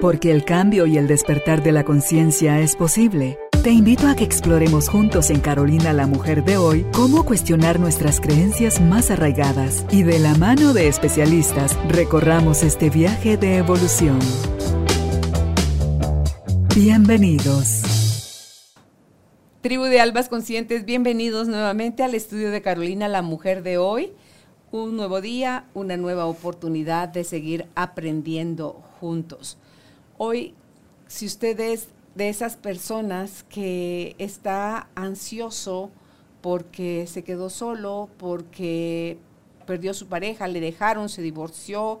Porque el cambio y el despertar de la conciencia es posible. Te invito a que exploremos juntos en Carolina la Mujer de hoy cómo cuestionar nuestras creencias más arraigadas y de la mano de especialistas recorramos este viaje de evolución. Bienvenidos. Tribu de Albas Conscientes, bienvenidos nuevamente al estudio de Carolina la Mujer de hoy. Un nuevo día, una nueva oportunidad de seguir aprendiendo juntos. Hoy, si usted es de esas personas que está ansioso porque se quedó solo, porque perdió su pareja, le dejaron, se divorció,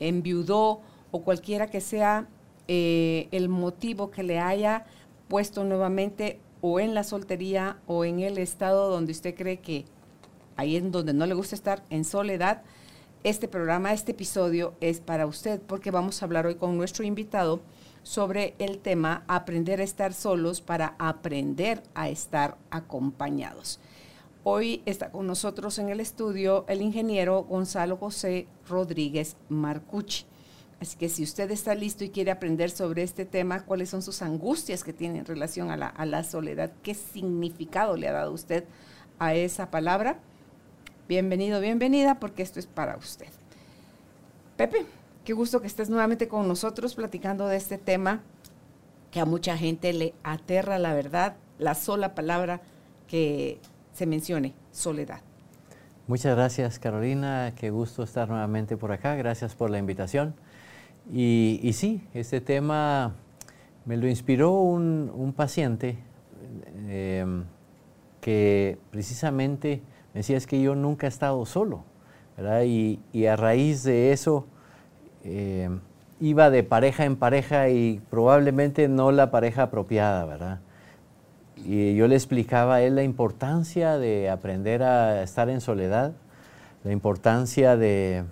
enviudó o cualquiera que sea eh, el motivo que le haya puesto nuevamente o en la soltería o en el estado donde usted cree que ahí en donde no le gusta estar en soledad, este programa, este episodio es para usted porque vamos a hablar hoy con nuestro invitado sobre el tema aprender a estar solos para aprender a estar acompañados. Hoy está con nosotros en el estudio el ingeniero Gonzalo José Rodríguez Marcucci. Así que si usted está listo y quiere aprender sobre este tema, cuáles son sus angustias que tiene en relación a la, a la soledad, qué significado le ha dado usted a esa palabra, bienvenido, bienvenida, porque esto es para usted. Pepe, Qué gusto que estés nuevamente con nosotros platicando de este tema que a mucha gente le aterra la verdad, la sola palabra que se mencione, soledad. Muchas gracias Carolina, qué gusto estar nuevamente por acá, gracias por la invitación. Y, sí, este tema me lo inspiró un, paciente em, que precisamente me decía es que yo nunca he estado solo, y a raíz de eso eh, iba de pareja en pareja y probablemente no la pareja apropiada, ¿verdad? Y yo le explicaba a él la importancia de aprender a estar en soledad, la importancia de,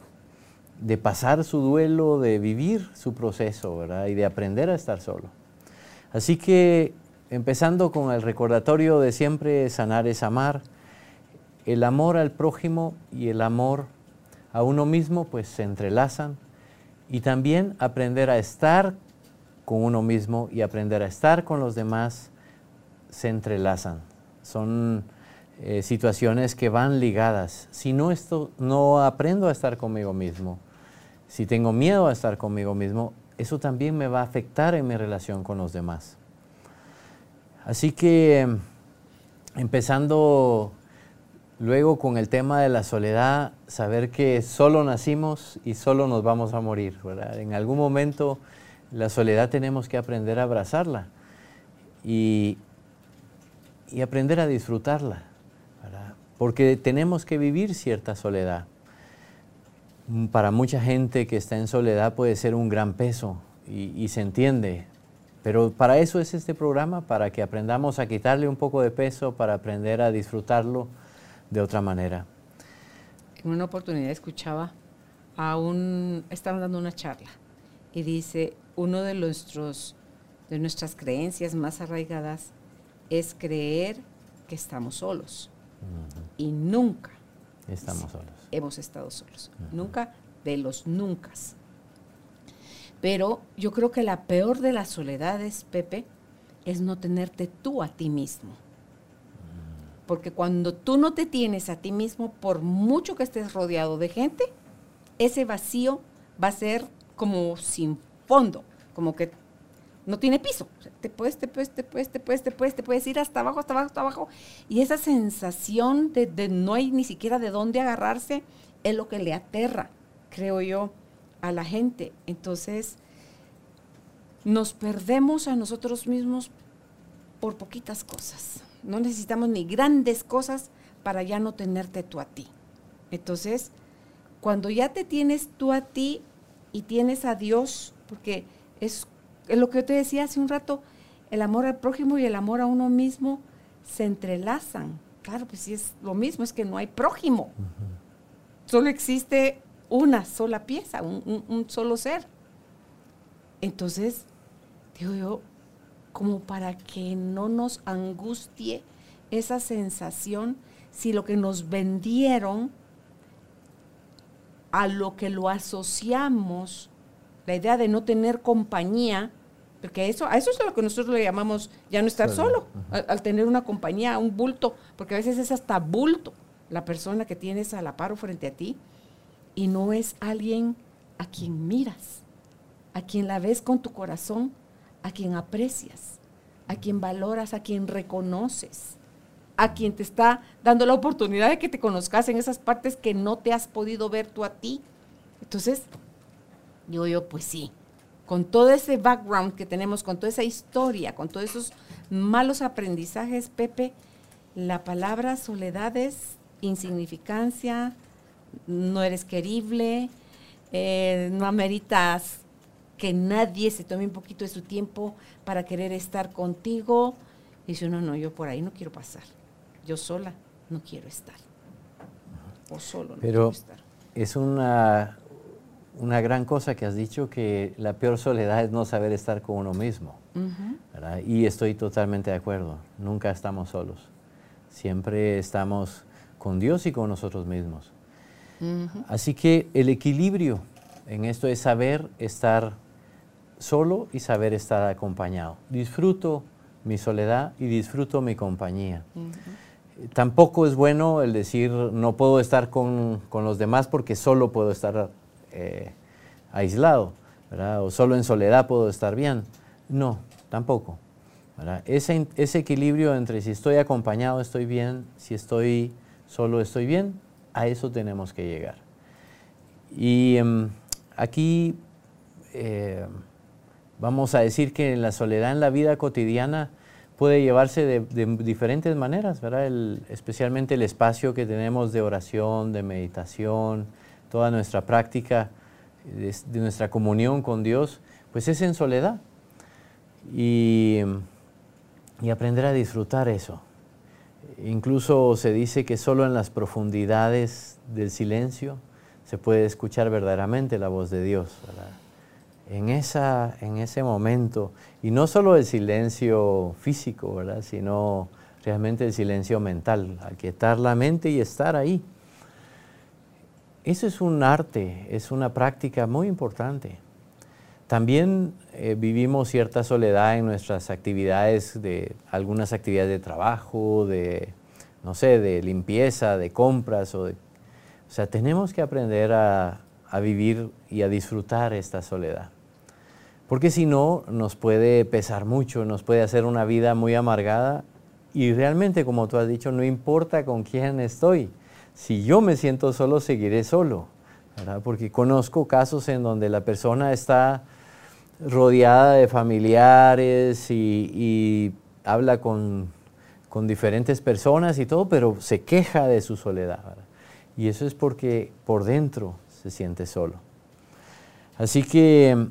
de pasar su duelo, de vivir su proceso, ¿verdad? Y de aprender a estar solo. Así que empezando con el recordatorio de siempre sanar es amar, el amor al prójimo y el amor a uno mismo pues se entrelazan y también aprender a estar con uno mismo y aprender a estar con los demás se entrelazan. Son eh, situaciones que van ligadas. Si no, esto, no aprendo a estar conmigo mismo, si tengo miedo a estar conmigo mismo, eso también me va a afectar en mi relación con los demás. Así que empezando Luego con el tema de la soledad, saber que solo nacimos y solo nos vamos a morir. En algún momento la soledad tenemos que aprender a abrazarla y, aprender a disfrutarla, porque tenemos que vivir cierta soledad. Para mucha gente que está en soledad puede ser un gran peso y se entiende, pero para eso es este programa, para que aprendamos a quitarle un poco de peso, para aprender a disfrutarlo de otra manera. En una oportunidad escuchaba a un, estaban dando una charla y dice, uno de nuestros, de nuestras creencias más arraigadas es creer que estamos solos. Y nunca estamos solos. Hemos estado solos. Nunca de los nunca. Pero yo creo que la peor de las soledades, Pepe, es no tenerte tú a ti mismo. Porque cuando tú no te tienes a ti mismo, por mucho que estés rodeado de gente, ese vacío va a ser como sin fondo, como que no tiene piso. te puedes, te puedes, te puedes, te puedes, te puedes, te puedes ir hasta abajo, hasta abajo, hasta abajo. Y esa sensación de, de no hay ni siquiera de dónde agarrarse es lo que le aterra, creo yo, a la gente. Entonces, nos perdemos a nosotros mismos por poquitas cosas. No necesitamos ni grandes cosas para ya no tenerte tú a ti. Entonces, cuando ya te tienes tú a ti y tienes a Dios, porque es, lo que yo te decía hace un rato, el amor al prójimo y el amor a uno mismo se entrelazan. Claro, pues sí es lo mismo, es que no hay prójimo. Solo existe una sola pieza, un, un solo ser. Entonces, digo yo, como para que no nos angustie esa sensación si lo que nos vendieron a lo que lo asociamos la idea de no tener compañía, porque eso, a eso es lo que nosotros le llamamos ya no estar solo, al, tener una compañía, un bulto, porque a veces es hasta bulto la persona que tienes a la paro frente a ti y no es alguien a quien miras, a quien la ves con tu corazón, a quien aprecias, a quien valoras, a quien reconoces, a quien te está dando la oportunidad de que te conozcas en esas partes que no te has podido ver tú a ti. Entonces, digo yo, pues sí, con todo ese background que tenemos, con toda esa historia, con todos esos malos aprendizajes, Pepe, la palabra soledad es insignificancia, no eres querible, eh, no ameritas que nadie se tome un poquito de su tiempo para querer estar contigo. Y dice uno, no, yo por ahí no quiero pasar. Yo sola no quiero estar. O solo no quiero estar. Es una, una gran cosa que has dicho que la peor soledad es no saber estar con uno mismo. Y estoy totalmente de acuerdo. Nunca estamos solos. Siempre estamos con Dios y con nosotros mismos. Así que el equilibrio en esto es saber estar solo y saber estar acompañado. Disfruto mi soledad y disfruto mi compañía. Tampoco es bueno el decir no puedo estar con, con los demás porque solo puedo estar eh, aislado, o solo en soledad puedo estar bien. No, tampoco. Ese, ese, equilibrio entre si estoy acompañado estoy bien, si estoy solo estoy bien, a eso tenemos que llegar. Y em, aquí eh, vamos a decir que la soledad en la vida cotidiana puede llevarse de, diferentes maneras, ¿verdad? especialmente el espacio que tenemos de oración, de meditación, toda nuestra práctica de, nuestra comunión con Dios, pues es en soledad. Y, aprender a disfrutar eso. Incluso se dice que solo en las profundidades del silencio se puede escuchar verdaderamente la voz de Dios. En, esa, en ese momento, y no solo el silencio físico, ¿verdad? sino realmente el silencio mental, aquietar la mente y estar ahí. Eso es un arte, es una práctica muy importante. También eh, vivimos cierta soledad en nuestras actividades, de algunas actividades de trabajo, de, no sé, de limpieza, de compras. O, o sea, tenemos que aprender a, a vivir y a disfrutar esta soledad. Porque si no, nos puede pesar mucho, nos puede hacer una vida muy amargada y realmente, como tú has dicho, no importa con quién estoy si yo me siento solo, seguiré solo, porque conozco casos en donde la persona está rodeada de familiares y, habla con, diferentes personas y todo, pero se queja de su soledad. Y eso es porque por dentro se siente solo. Así que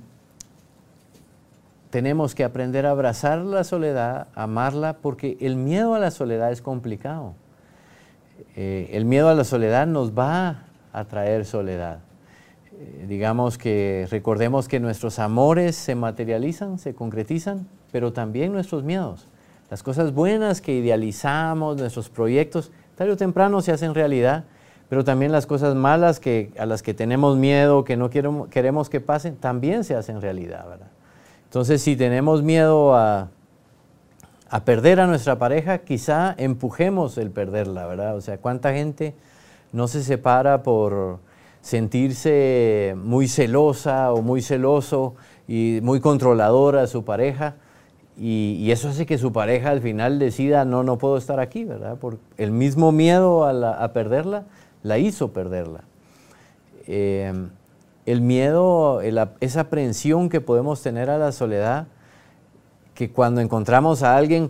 tenemos que aprender a abrazar la soledad, amarla, porque el miedo a la soledad es complicado. Eh, el miedo a la soledad nos va a traer soledad. Eh, digamos que recordemos que nuestros amores se materializan, se concretizan, pero también nuestros miedos. Las cosas buenas que idealizamos, nuestros proyectos, tarde o temprano se hacen realidad, pero también las cosas malas que, a las que tenemos miedo, que no queremos, que pasen, también se hacen realidad. Entonces, si tenemos miedo a, a perder a nuestra pareja, quizá empujemos el perderla, ¿verdad? O sea, ¿cuánta gente no se separa por sentirse muy celosa o muy celoso y muy controladora a su pareja? Y, eso hace que su pareja al final decida, no, no puedo estar aquí, ¿verdad? Por el mismo miedo a, perderla, la hizo perderla. Eh, el miedo, esa aprensión que podemos tener a la soledad, que cuando encontramos a alguien,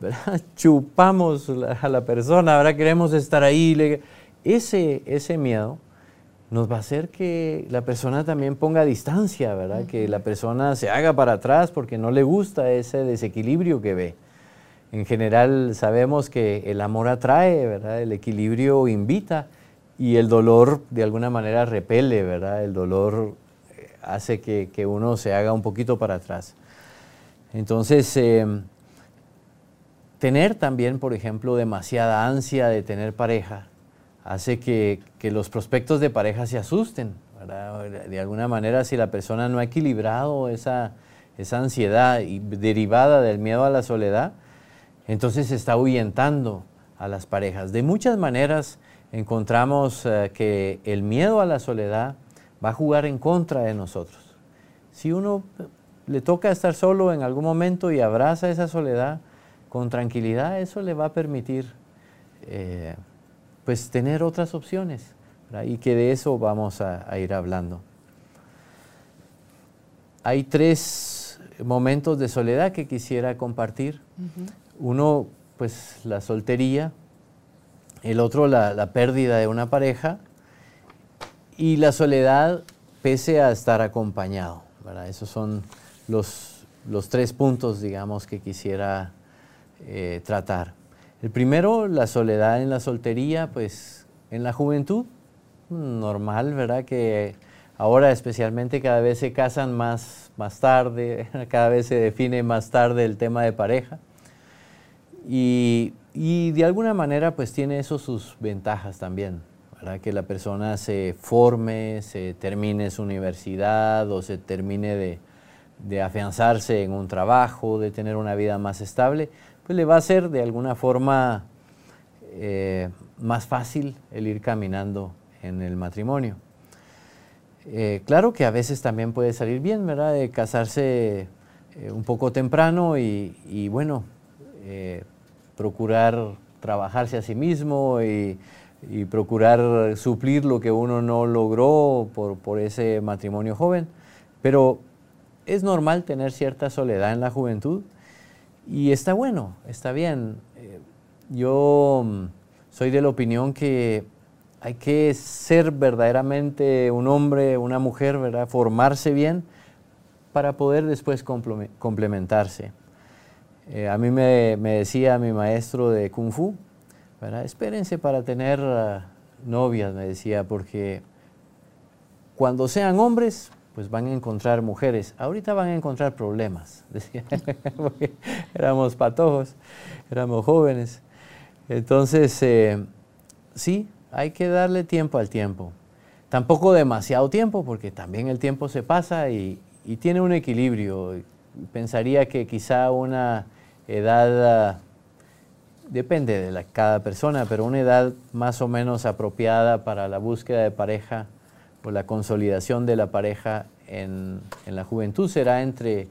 chupamos a la persona, ahora queremos estar ahí. Ese, ese miedo nos va a hacer que la persona también ponga distancia, ¿verdad? Que la persona se haga para atrás porque no le gusta ese desequilibrio que ve. En general sabemos que el amor atrae, ¿verdad? El equilibrio invita y el dolor de alguna manera repele, ¿verdad? El dolor eh, hace que, que uno se haga un poquito para atrás. Entonces, em, tener también, por ejemplo, demasiada ansia de tener pareja hace que, los prospectos de pareja se asusten. De alguna manera, si la persona no ha equilibrado esa, esa ansiedad y derivada del miedo a la soledad, entonces se está ahuyentando a las parejas. De muchas maneras encontramos eh, que el miedo a la soledad va a jugar en contra de nosotros. Si uno le toca estar solo en algún momento y abraza esa soledad con tranquilidad, eso le va a permitir eh, pues tener otras opciones y que de eso vamos a, ir hablando. Hay tres momentos de soledad que quisiera compartir. Uno, pues la soltería, el otro, la, pérdida de una pareja y la soledad pese a estar acompañado. Esos son los, los, tres puntos, digamos, que quisiera eh, tratar. El primero, la soledad en la soltería, pues en la juventud, normal, ¿verdad? Que ahora especialmente cada vez se casan más, más tarde, cada vez se define más tarde el tema de pareja. Y, y de alguna manera pues tiene eso sus ventajas también, ¿verdad? Que la persona se forme, se termine su universidad o se termine de, de afianzarse en un trabajo, de tener una vida más estable, pues le va a ser de alguna forma eh, más fácil el ir caminando en el matrimonio. Eh, claro que a veces también puede salir bien, ¿verdad? De casarse eh, un poco temprano y, bueno, procurar trabajarse a sí mismo y, procurar suplir lo que uno no logró por, por ese matrimonio joven. Pero es normal tener cierta soledad en la juventud y está bueno, está bien. Eh, yo mm, soy de la opinión que hay que ser verdaderamente un hombre, una mujer, ¿verdad? Formarse bien para poder después complementarse. Eh, a mí me, decía mi maestro de Kung Fu, ¿verdad? espérense para tener ah, novias, me decía, porque cuando sean hombres pues van a encontrar mujeres. Ahorita van a encontrar problemas, decía, porque éramos patojos, éramos jóvenes. Entonces, eh, sí, hay que darle tiempo al tiempo. Tampoco demasiado tiempo, porque también el tiempo se pasa y, tiene un equilibrio. Pensaría que quizá una edad, ah, depende de la, cada persona, pero una edad más o menos apropiada para la búsqueda de pareja o la consolidación de la pareja en, la juventud será entre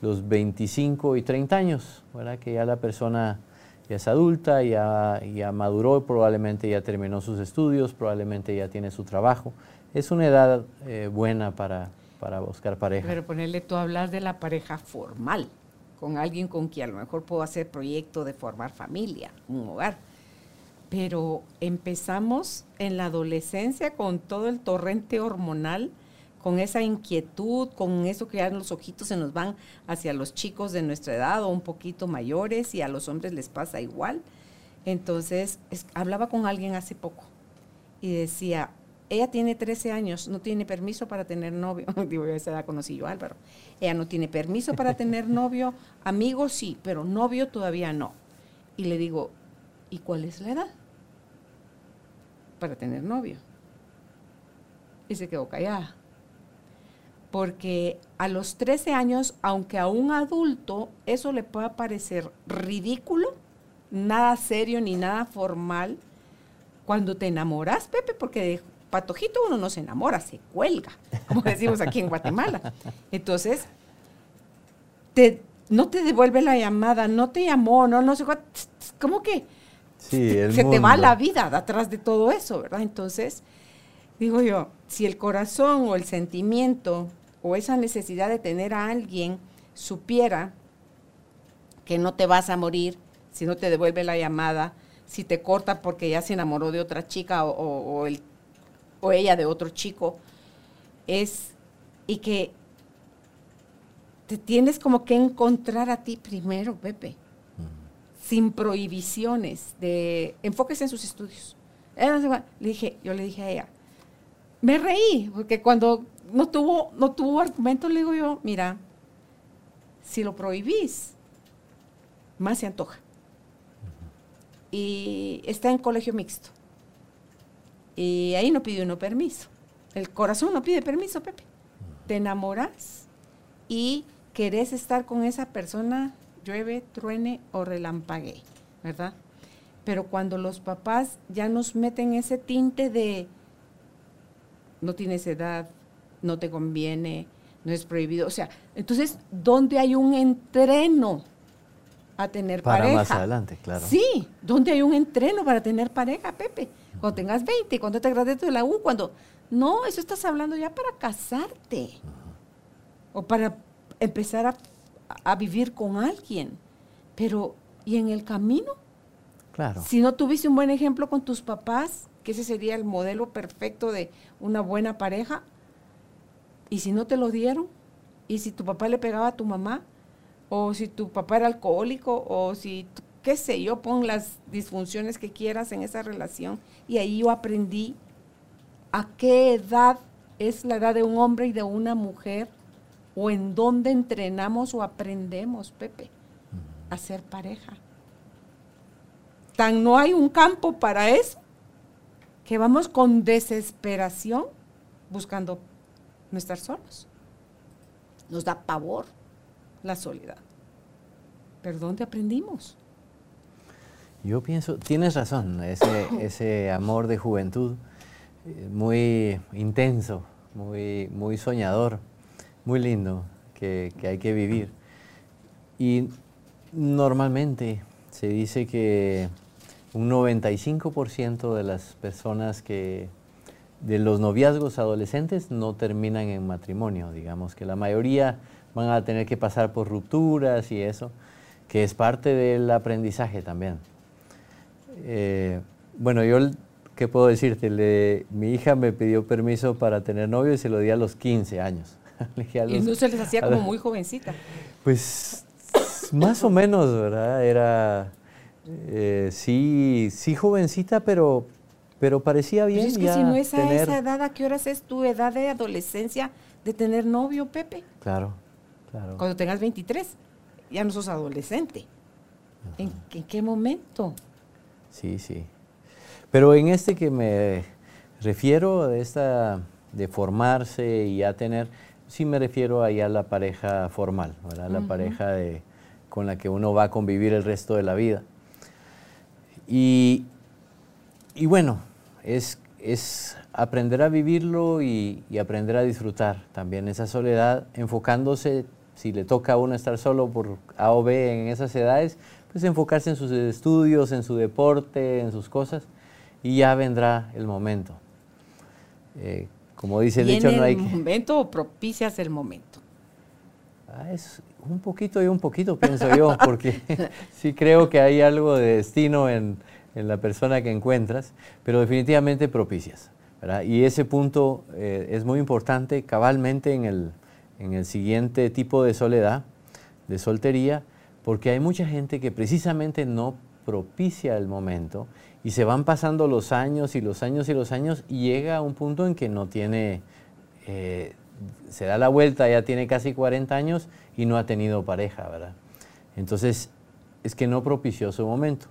los 25 y 30 años, ¿verdad? que ya la persona ya es adulta, ya, ya maduró, probablemente ya terminó sus estudios, probablemente ya tiene su trabajo. Es una edad eh, buena para, para buscar pareja. Pero ponerle tú a hablar de la pareja formal, con alguien con quien a lo mejor puedo hacer proyecto de formar familia, un hogar pero empezamos en la adolescencia con todo el torrente hormonal, con esa inquietud, con eso que ya los ojitos se nos van hacia los chicos de nuestra edad o un poquito mayores y a los hombres les pasa igual. Entonces, hablaba con alguien hace poco y decía, ella tiene 13 años, no tiene permiso para tener novio. Digo, esa edad conocí yo Álvaro. Ella no tiene permiso para tener novio, amigos sí, pero novio todavía no. Y le digo, ¿y cuál es la edad para tener novio? Y se quedó callada. Porque a los 13 años, aunque a un adulto eso le pueda parecer ridículo, nada serio ni nada formal, cuando te enamoras, Pepe, porque patojito uno no se enamora, se cuelga, como decimos aquí en Guatemala. Entonces, te, no te devuelve la llamada, no te llamó, no, no sé, ¿cómo que? se te va la vida atrás de todo eso, ¿verdad? Entonces, digo yo, si el corazón o el sentimiento o esa necesidad de tener a alguien supiera que no te vas a morir si no te devuelve la llamada, si te corta porque ya se enamoró de otra chica o, o ella de otro chico, es y que te tienes como que encontrar a ti primero, Pepe sin prohibiciones, de enfóquese en sus estudios. Le dije, yo le dije a ella, me reí, porque cuando no tuvo, no tuvo argumento, le digo yo, mira, si lo prohibís, más se antoja. Y está en colegio mixto. Y ahí no pidió uno permiso. el corazón no pide permiso, Pepe. Te enamoras y querés estar con esa persona, llueve, truene o relampague, ¿verdad? Pero cuando los papás ya nos meten ese tinte de no tienes edad, no te conviene, no es prohibido, o sea, entonces, ¿dónde hay un entreno a tener Para pareja? más adelante, claro. Sí, ¿dónde hay un entreno para tener pareja, Pepe? Cuando tengas 20, cuando te gradues de la U, cuando... No, eso estás hablando ya para casarte. O para empezar a, a vivir con alguien. Pero, ¿y en el camino? Claro. Si no tuviste un buen ejemplo con tus papás, que ese sería el modelo perfecto de una buena pareja, y si no te lo dieron, y si tu papá le pegaba a tu mamá, o si tu papá era alcohólico, o si, qué sé yo, pon las disfunciones que quieras en esa relación, y ahí yo aprendí a qué edad es la edad de un hombre y de una mujer, o en dónde entrenamos o aprendemos, Pepe, a ser pareja. Tan no hay un campo para eso que vamos con desesperación buscando no estar solos. Nos da pavor la soledad. ¿Pero dónde aprendimos? Yo pienso, tienes razón, ese, ese amor de juventud eh, muy intenso, muy, muy soñador, muy lindo, que, que hay que vivir. Y normalmente se dice que un 95% de las personas que, de los noviazgos adolescentes no terminan en matrimonio, digamos que la mayoría van a tener que pasar por rupturas y eso, que es parte del aprendizaje también. Eh, bueno, yo, ¿qué puedo decirte? Le- mi hija me pidió permiso para tener novio y se lo di a los 15 años. A Y los- no se les hacía como los- muy jovencita. Pues más o menos, ¿verdad? Era, eh, sí, sí jovencita, pero, pero parecía Pues bien es que ya si no es a tener- esa edad, ¿a qué horas es tu edad de adolescencia de tener novio, Pepe? Claro, claro. Cuando tengas 23, ya no sos adolescente. ¿En, en qué momento? Sí, sí. Pero en este que me refiero, de esta de formarse y ya tener, sí me refiero a ya la pareja formal, ¿verdad? La pareja de, con la que uno va a convivir el resto de la vida. Y, y bueno, es, es aprender a vivirlo y, y aprender a disfrutar también esa soledad, enfocándose, si le toca a uno estar solo por A o B en esas edades, pues enfocarse en sus estudios, en su deporte, en sus cosas, y ya vendrá el momento. Eh, como dice el dicho, no hay el momento o propicias el momento. Ah, es un poquito y un poquito, pienso yo, porque sí creo que hay algo de destino en, en la persona que encuentras, pero definitivamente propicias. ¿verdad? Y ese punto eh, es muy importante cabalmente en el, en el siguiente tipo de soledad, de soltería, porque hay mucha gente que precisamente no propicia el momento y se van pasando los años y los años y los años y llega a un punto en que no tiene, eh, se da la vuelta, ya tiene casi 40 años y no ha tenido pareja, ¿verdad? Entonces, es que no propició su momento.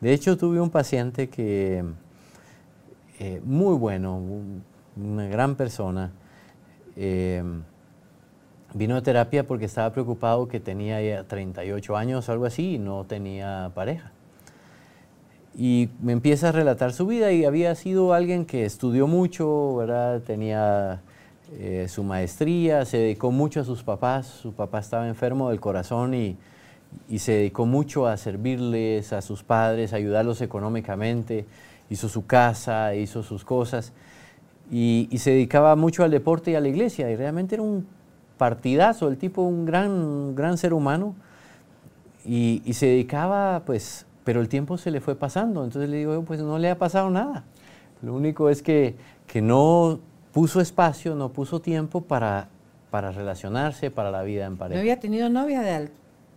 De hecho, tuve un paciente que, eh, muy bueno, un- una gran persona, eh, vino a terapia porque estaba preocupado que tenía ya 38 años o algo así y no tenía pareja. Y me empieza a relatar su vida y había sido alguien que estudió mucho, ¿verdad? Tenía eh, su maestría, se dedicó mucho a sus papás, su papá estaba enfermo del corazón y, y se dedicó mucho a servirles a sus padres, a ayudarlos económicamente, hizo su casa, hizo sus cosas y, y se dedicaba mucho al deporte y a la iglesia y realmente era un partidazo, el tipo un gran, gran ser humano y, y se dedicaba pues, pero el tiempo se le fue pasando, entonces le digo, pues no le ha pasado nada, lo único es que, que no puso espacio, no puso tiempo para, para relacionarse, para la vida en No pareja. había tenido novia del,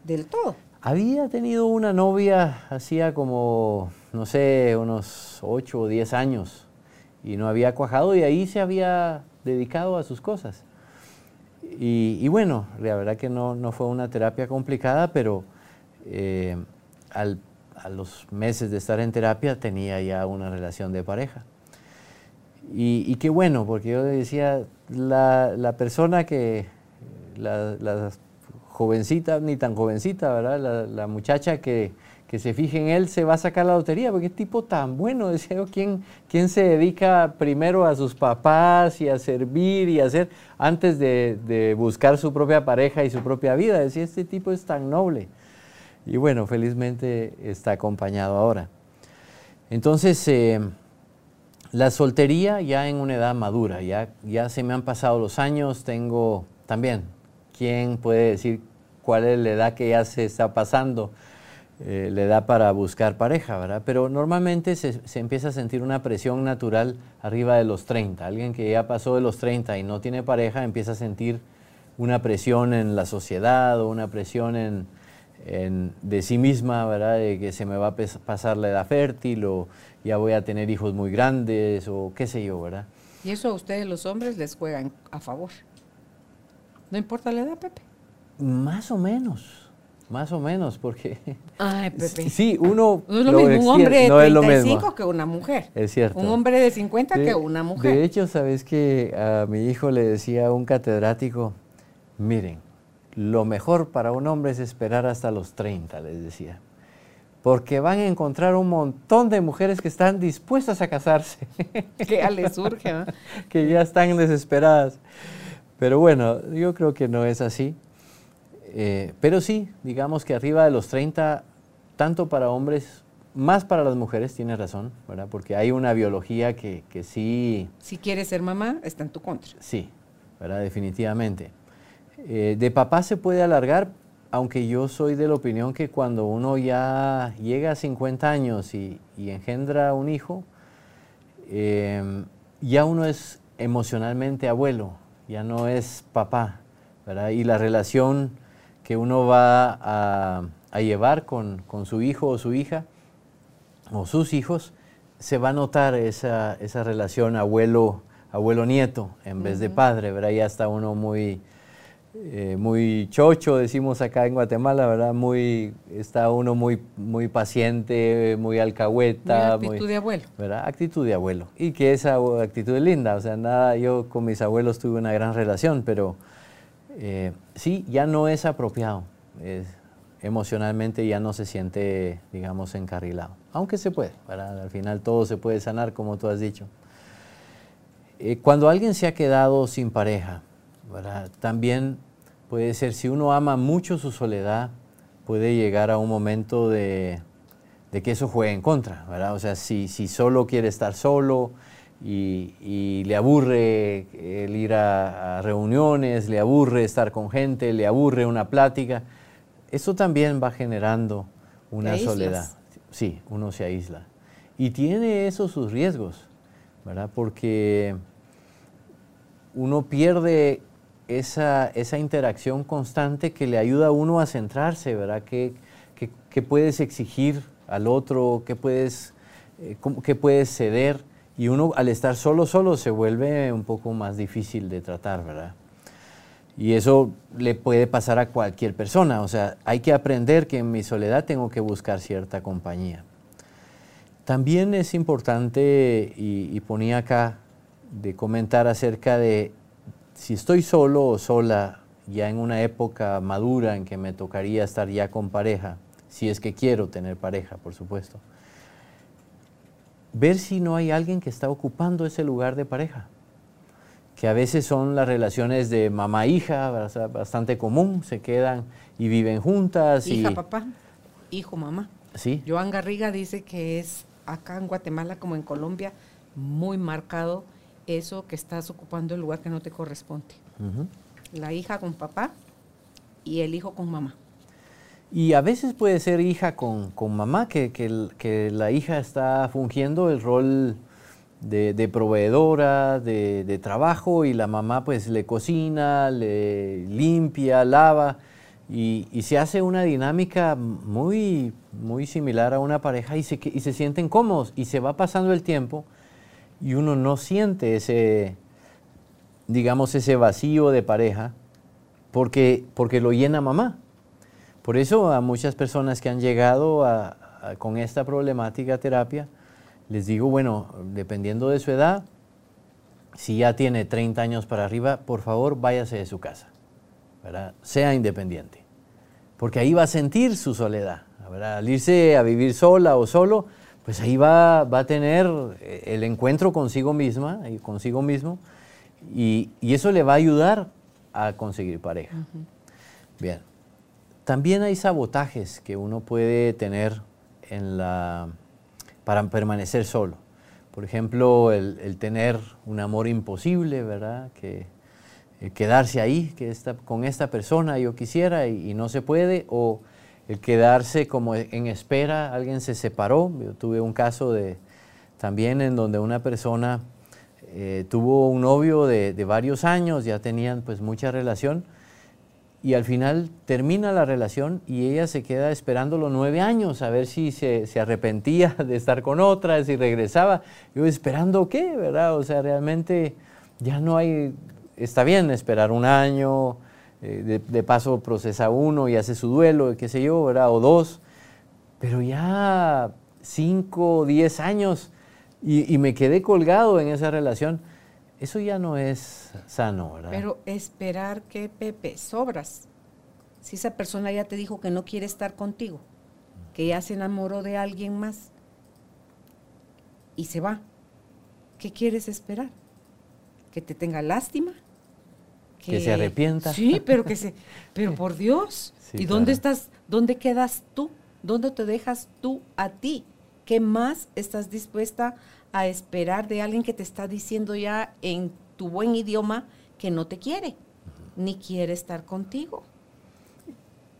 del todo. Había tenido una novia hacía como, no sé, unos 8 o 10 años y no había cuajado y ahí se había dedicado a sus cosas. Y, y bueno, la verdad que no, no fue una terapia complicada, pero eh, al- a los meses de estar en terapia tenía ya una relación de pareja. Y, qué bueno, porque yo decía, la, persona que, la, jovencita, ni tan jovencita, ¿verdad? La, muchacha que, se fije en él se va a sacar la lotería, porque es tipo tan bueno, decía yo, ¿quién, ¿quién se dedica primero a sus papás y a servir y a hacer, antes de, buscar su propia pareja y su propia vida? Decía, este tipo es tan noble. Y bueno, felizmente está acompañado ahora. Entonces, eh, la soltería ya en una edad madura, ya, ya se me han pasado los años, tengo también, ¿quién puede decir cuál es la edad que ya se está pasando? Eh, la edad para buscar pareja, ¿verdad? Pero normalmente se, empieza a sentir una presión natural arriba de los 30. Alguien que ya pasó de los 30 y no tiene pareja empieza a sentir una presión en la sociedad o una presión en, de sí misma, ¿verdad? De que se me va a pasar la edad fértil o ya voy a tener hijos muy grandes o qué sé yo, ¿verdad? Y eso a ustedes los hombres les juegan a favor. No importa la edad, Pepe. Más o menos, más o menos, porque... Ay, Pepe. Sí, uno... No es lo mismo un hombre de 35 que una mujer. Es cierto. Un hombre de 50 que una mujer. De hecho, ¿sabes que A mi hijo le decía a un catedrático, miren, lo mejor para un hombre es esperar hasta los 30, les decía porque van a encontrar un montón de mujeres que están dispuestas a casarse. que ya les surge, ¿no? que ya están desesperadas. Pero bueno, yo creo que no es así. Eh, pero sí, digamos que arriba de los 30, tanto para hombres, más para las mujeres, tiene razón, ¿verdad? Porque hay una biología que, que sí... Si quieres ser mamá, está en tu contra. Sí, ¿verdad? Definitivamente. Eh, de papá se puede alargar, aunque yo soy de la opinión que cuando uno ya llega a 50 años y, engendra un hijo, em, ya uno es emocionalmente abuelo, ya no es papá, ¿verdad? Y la relación que uno va a, llevar con, su hijo o su hija, o sus hijos, se va a notar esa, relación abuelo, abuelo-nieto en vez de padre, ¿verdad? Ya está uno muy eh, muy chocho, decimos acá en Guatemala, ¿verdad? Muy, está uno muy, muy paciente, muy alcahueta. Muy actitud de abuelo. ¿verdad? Actitud de abuelo. Y que esa actitud es linda, o sea, nada, yo con mis abuelos tuve una gran relación, pero eh, sí, ya no es apropiado. emocionalmente ya no se siente, digamos, encarrilado. Aunque se puede, ¿verdad? Al final todo se puede sanar, como tú has dicho. Eh, cuando alguien se ha quedado sin pareja, también puede ser, si uno ama mucho su soledad, puede llegar a un momento de, que eso juegue en contra, ¿verdad? O sea, si, si solo quiere estar solo y, le aburre el ir a, reuniones, le aburre estar con gente, le aburre una plática, eso también va generando una soledad. Sí, uno se aísla. Y tiene eso sus riesgos, ¿verdad? Porque uno pierde esa, esa, interacción constante que le ayuda a uno a centrarse, ¿verdad? ¿Qué, puedes exigir al otro? ¿Qué puedes, eh, ¿Qué puedes ceder? Y uno al estar solo, solo se vuelve un poco más difícil de tratar, ¿verdad? Y eso le puede pasar a cualquier persona. O sea, hay que aprender que en mi soledad tengo que buscar cierta compañía. También es importante, y, y ponía acá, de comentar acerca de si estoy solo o sola, ya en una época madura en que me tocaría estar ya con pareja, si es que quiero tener pareja, por supuesto, ver si no hay alguien que está ocupando ese lugar de pareja, que a veces son las relaciones de mamá-hija, bastante común, se quedan y viven juntas. Hija, papá, hijo, mamá. Sí. Joan Garriga dice que es acá en Guatemala como en Colombia muy marcado eso que estás ocupando el lugar que no te corresponde. La hija con papá y el hijo con mamá. Y a veces puede ser hija con, mamá, que, que, la hija está fungiendo el rol de, proveedora, de, trabajo, y la mamá pues le cocina, le limpia, lava, y, se hace una dinámica muy, muy similar a una pareja y se, y se sienten cómodos, y se va pasando el tiempo, y uno no siente ese, digamos, ese vacío de pareja porque, porque lo llena mamá. Por eso a muchas personas que han llegado con esta problemática terapia, les digo, bueno, dependiendo de su edad, si ya tiene 30 años para arriba, por favor váyase de su casa, ¿verdad? sea independiente, porque ahí va a sentir su soledad. ¿verdad? Al irse a vivir sola o solo, pues ahí va, va a tener eh, el encuentro consigo misma y consigo mismo, y, y, eso le va a ayudar a conseguir pareja. Bien, también hay sabotajes que uno puede tener en la, para permanecer solo. Por ejemplo, el, tener un amor imposible, ¿verdad? Que quedarse ahí, que con esta persona yo quisiera y, no se puede, o el quedarse como en espera, alguien se separó. Yo tuve un caso de, también en donde una persona eh, tuvo un novio de, de, varios años, ya tenían pues mucha relación, y al final termina la relación y ella se queda esperando los nueve años a ver si se, arrepentía de estar con otra, si regresaba. Yo esperando qué, ¿verdad? O sea, realmente ya no hay, está bien esperar un año, eh, de, paso procesa uno y hace su duelo, qué sé yo, ¿verdad? O dos, pero ya cinco, diez años y, y me quedé colgado en esa relación eso ya no es sano, ¿verdad? Pero esperar que Pepe sobras. Si esa persona ya te dijo que no quiere estar contigo, que ya se enamoró de alguien más y se va, ¿qué quieres esperar? ¿Que te tenga lástima? Que, se arrepienta. Sí, pero que se, pero por Dios. ¿Y dónde estás? ¿Dónde quedas tú? ¿Dónde te dejas tú a ti? ¿Qué más estás dispuesta a esperar de alguien que te está diciendo ya en tu buen idioma que no te quiere, ni quiere estar contigo.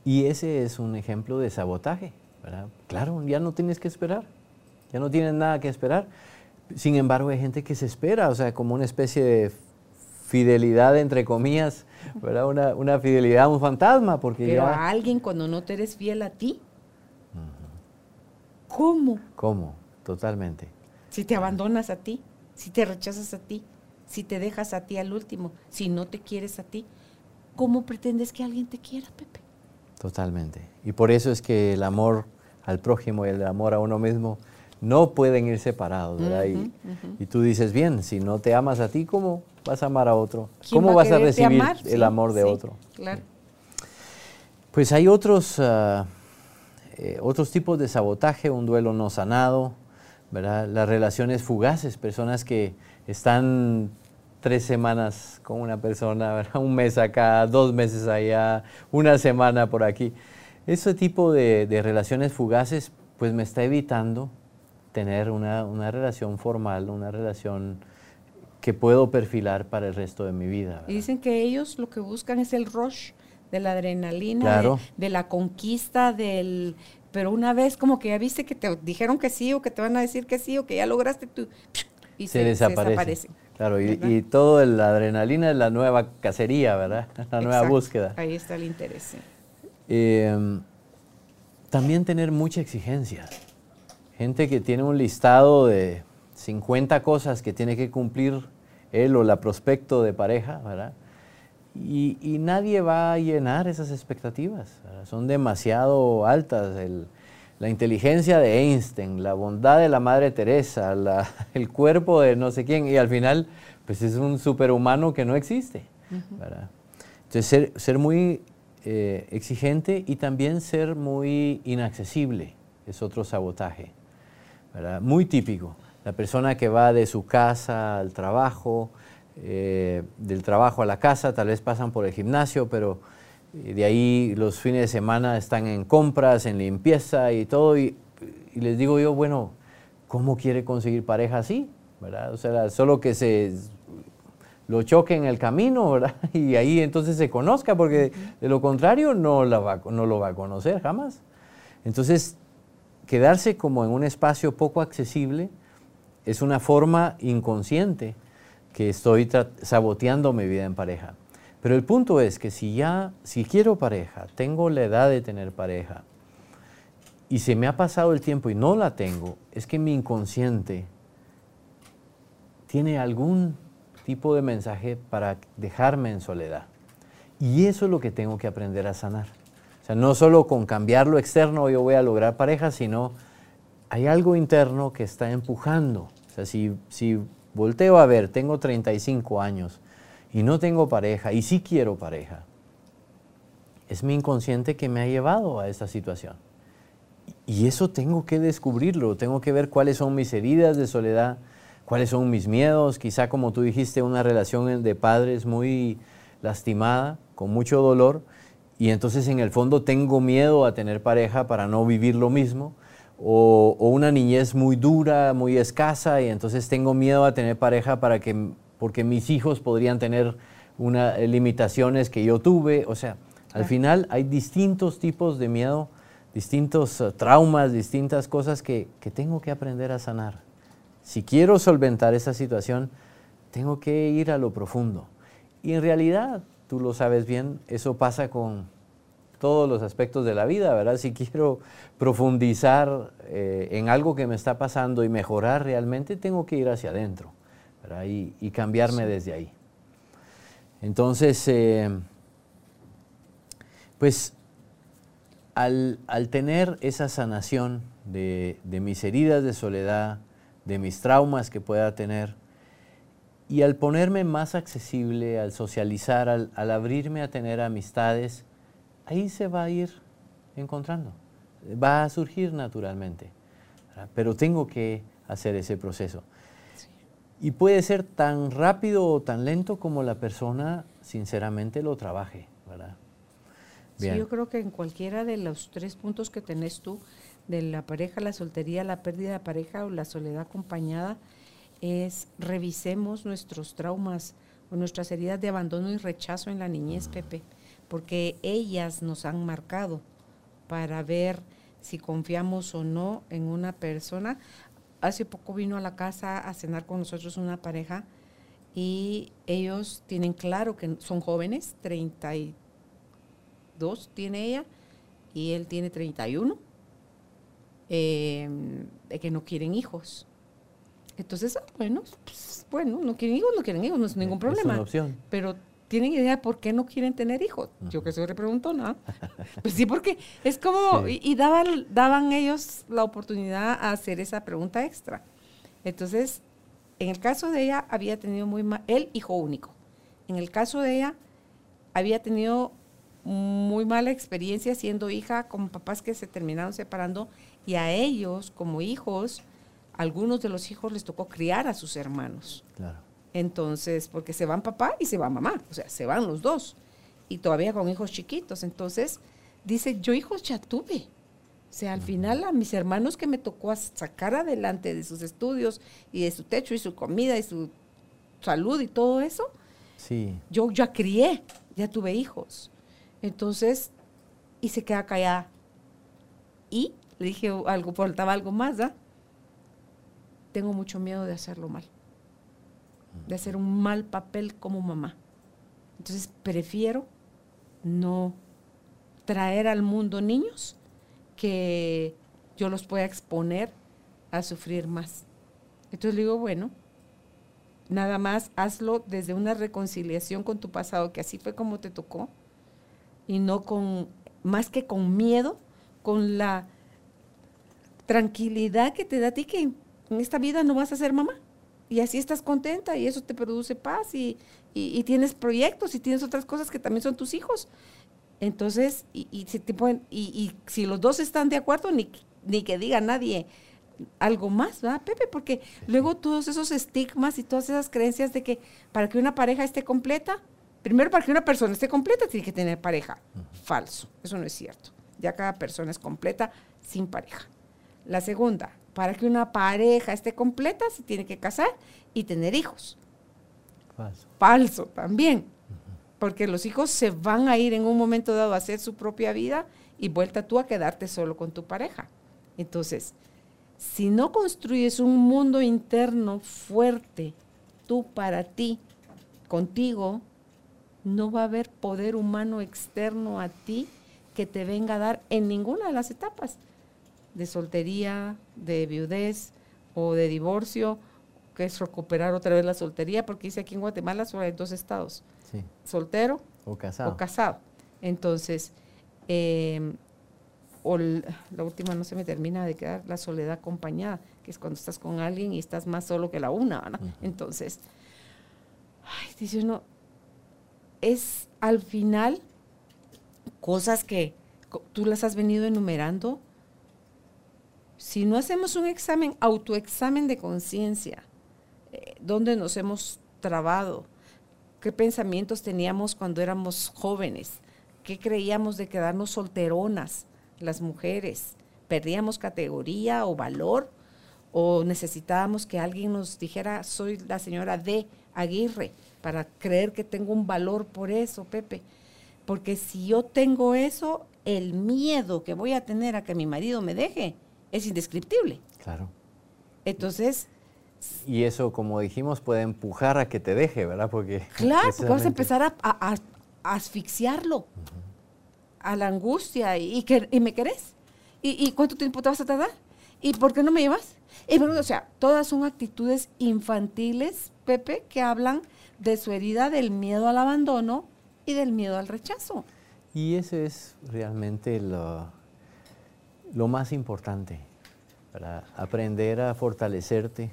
Y ese es un ejemplo de sabotaje, ¿verdad? Claro, ya no tienes que esperar, ya no tienes nada que esperar. Sin embargo, hay gente que se espera, o sea, como una especie de fidelidad, entre comillas, ¿verdad? Una, una fidelidad, un fantasma, porque Pero a alguien cuando no te eres fiel a ti, ¿cómo? ¿Cómo? Totalmente si te abandonas a ti, si te rechazas a ti, si te dejas a ti al último, si no te quieres a ti, ¿cómo pretendes que alguien te quiera, Pepe? Totalmente. Y por eso es que el amor al prójimo y el amor a uno mismo no pueden ir separados, ¿verdad? y, tú dices, bien, si no te amas a ti, ¿cómo vas a amar a otro? ¿Cómo vas a recibir el amor de otro? Claro. Pues hay otros, ah, eh, otros tipos de sabotaje, un duelo no sanado, las relaciones fugaces, personas que están tres semanas con una persona, un mes acá, dos meses allá, una semana por aquí. Ese tipo de, relaciones fugaces pues me está evitando tener una, relación formal, una relación que puedo perfilar para el resto de mi vida. Y dicen que ellos lo que buscan es el rush de la adrenalina, de, la conquista, del pero una vez como que ya viste que te dijeron que sí o que te van a decir que sí o que ya lograste tu... Y se, desaparece. Claro, y, todo la adrenalina es la nueva cacería, ¿verdad? La nueva búsqueda. Ahí está el interés. Em, también tener mucha exigencia. Gente que tiene un listado de 50 cosas que tiene que cumplir él o la prospecto de pareja, ¿verdad? Y, nadie va a llenar esas expectativas. Son demasiado altas. la inteligencia de Einstein, la bondad de la Madre Teresa, el cuerpo de no sé quién, y al final, pues es un superhumano que no existe. Entonces, ser, muy eh, exigente y también ser muy inaccesible es otro sabotaje. Muy típico. La persona que va de su casa al trabajo, eh, del trabajo a la casa, tal vez pasan por el gimnasio, pero eh, de ahí los fines de semana están en compras, en limpieza y todo. Y, les digo yo, bueno, ¿cómo quiere conseguir pareja así? ¿verdad? O sea, solo que se lo choque en el camino, ¿verdad? Y ahí entonces se conozca, porque de lo contrario no, la va, no lo va a conocer jamás. Entonces, quedarse como en un espacio poco accesible es una forma inconsciente que estoy saboteando mi vida en pareja. Pero el punto es que si ya, si quiero pareja, tengo la edad de tener pareja, y se me ha pasado el tiempo y no la tengo, es que mi inconsciente tiene algún tipo de mensaje para dejarme en soledad. Y eso es lo que tengo que aprender a sanar. O sea, no solo con cambiar lo externo yo voy a lograr pareja, sino hay algo interno que está empujando. O sea, si, si volteo a ver, tengo 35 años y no tengo pareja y sí quiero pareja, es mi inconsciente que me ha llevado a esta situación. Y eso tengo que descubrirlo, tengo que ver cuáles son mis heridas de soledad, cuáles son mis miedos, quizá como tú dijiste, una relación de padres muy lastimada, con mucho dolor, y entonces en el fondo tengo miedo a tener pareja para no vivir lo mismo, o, una niñez muy dura, muy escasa, y entonces tengo miedo a tener pareja para que, porque mis hijos podrían tener unas limitaciones que yo tuve, o sea, al final hay distintos tipos de miedo, distintos eh, traumas, distintas cosas que, que tengo que aprender a sanar. Si quiero solventar esa situación, tengo que ir a lo profundo. Y en realidad, tú lo sabes bien, eso pasa con todos los aspectos de la vida, ¿verdad? Si quiero profundizar eh, en algo que me está pasando y mejorar realmente, tengo que ir hacia adentro, ¿verdad? Y, cambiarme desde ahí. Entonces, eh, pues al, tener esa sanación de, mis heridas de soledad, de mis traumas que pueda tener, y al ponerme más accesible, al socializar, al, abrirme a tener amistades, ahí se va a ir encontrando, va a surgir naturalmente. Pero tengo que hacer ese proceso. Y puede ser tan rápido o tan lento como la persona sinceramente lo trabaje, ¿verdad? Sí, yo creo que en cualquiera de los tres puntos que tenés tú, de la pareja, la soltería, la pérdida de pareja o la soledad acompañada, es revisemos nuestros traumas o nuestras heridas de abandono y rechazo en la niñez, Pepe, porque ellas nos han marcado para ver si confiamos o no en una persona. Hace poco vino a la casa a cenar con nosotros una pareja y ellos tienen claro que son jóvenes, 30 y dos tiene ella y él tiene 31, eh, de que no quieren hijos. Entonces, ah, bueno, pues, bueno, no quieren hijos, no quieren hijos, no es ningún problema. opción. Pero tienen idea de por qué no quieren tener hijos. Yo que soy pregunto, ¿no? Pues sí, porque es como, y, daban, daban ellos la oportunidad a hacer esa pregunta extra. Entonces, en el caso de ella, había tenido muy mal, él hijo único. En el caso de ella, había tenido muy mala experiencia siendo hija con papás que se terminaron separando y a ellos como hijos, algunos de los hijos les tocó criar a sus hermanos. Claro. Entonces, porque se van papá y se va mamá, o sea, se van los dos y todavía con hijos chiquitos. Entonces, dice, yo hijos ya tuve. O sea, al final a mis hermanos que me tocó sacar adelante de sus estudios y de su techo y su comida y su salud y todo eso, sí. yo ya crié, ya tuve hijos. Entonces, y se queda callada. Y le dije algo, faltaba algo más, ¿ah? Tengo mucho miedo de hacerlo mal, de hacer un mal papel como mamá. Entonces, prefiero no traer al mundo niños que yo los pueda exponer a sufrir más. Entonces le digo, bueno, nada más hazlo desde una reconciliación con tu pasado, que así fue como te tocó, y no con, más que con miedo, con la tranquilidad que te da a ti que en esta vida no vas a ser mamá. Y así estás contenta y eso te produce paz y, tienes proyectos y tienes otras cosas que también son tus hijos. Entonces, y, y, si, te pueden, y, si los dos están de acuerdo, ni, ni que diga nadie algo más, ¿verdad, Pepe? Porque luego todos esos estigmas y todas esas creencias de que para que una pareja esté completa, Primero, para que una persona esté completa, tiene que tener pareja. Falso, eso no es cierto. Ya cada persona es completa sin pareja. La segunda, para que una pareja esté completa, se tiene que casar y tener hijos. Falso. Falso también. Porque los hijos se van a ir en un momento dado a hacer su propia vida y vuelta tú a quedarte solo con tu pareja. Entonces, si no construyes un mundo interno fuerte, tú para ti, contigo, no va a haber poder humano externo a ti que te venga a dar en ninguna de las etapas de soltería, de viudez o de divorcio, que es recuperar otra vez la soltería, porque dice aquí en Guatemala solo hay dos estados, soltero o casado. o casado. Entonces, em, o la última no se me termina de quedar, la soledad acompañada, que es cuando estás con alguien y estás más solo que la una, ¿verdad? Entonces, ay, dice uno, es al final cosas que tú las has venido enumerando. Si no hacemos un examen, autoexamen de conciencia, eh, ¿dónde nos hemos trabado? ¿Qué pensamientos teníamos cuando éramos jóvenes? ¿Qué creíamos de quedarnos solteronas las mujeres? ¿Perdíamos categoría o valor? ¿O necesitábamos que alguien nos dijera, soy la señora D. Aguirre, para creer que tengo un valor por eso, Pepe? Porque si yo tengo eso, el miedo que voy a tener a que mi marido me deje es indescriptible. Claro. Entonces... Y eso, como dijimos, puede empujar a que te deje, ¿verdad? Porque... Claro, porque vas a empezar a, asfixiarlo, a la angustia, y, que, y me querés. ¿Y, cuánto tiempo te vas a tardar? ¿Y por qué no me llevas? Y bueno, o sea, todas son actitudes infantiles, Pepe, que hablan de su herida del miedo al abandono y del miedo al rechazo. Y ese es realmente lo, lo más importante, para aprender a fortalecerte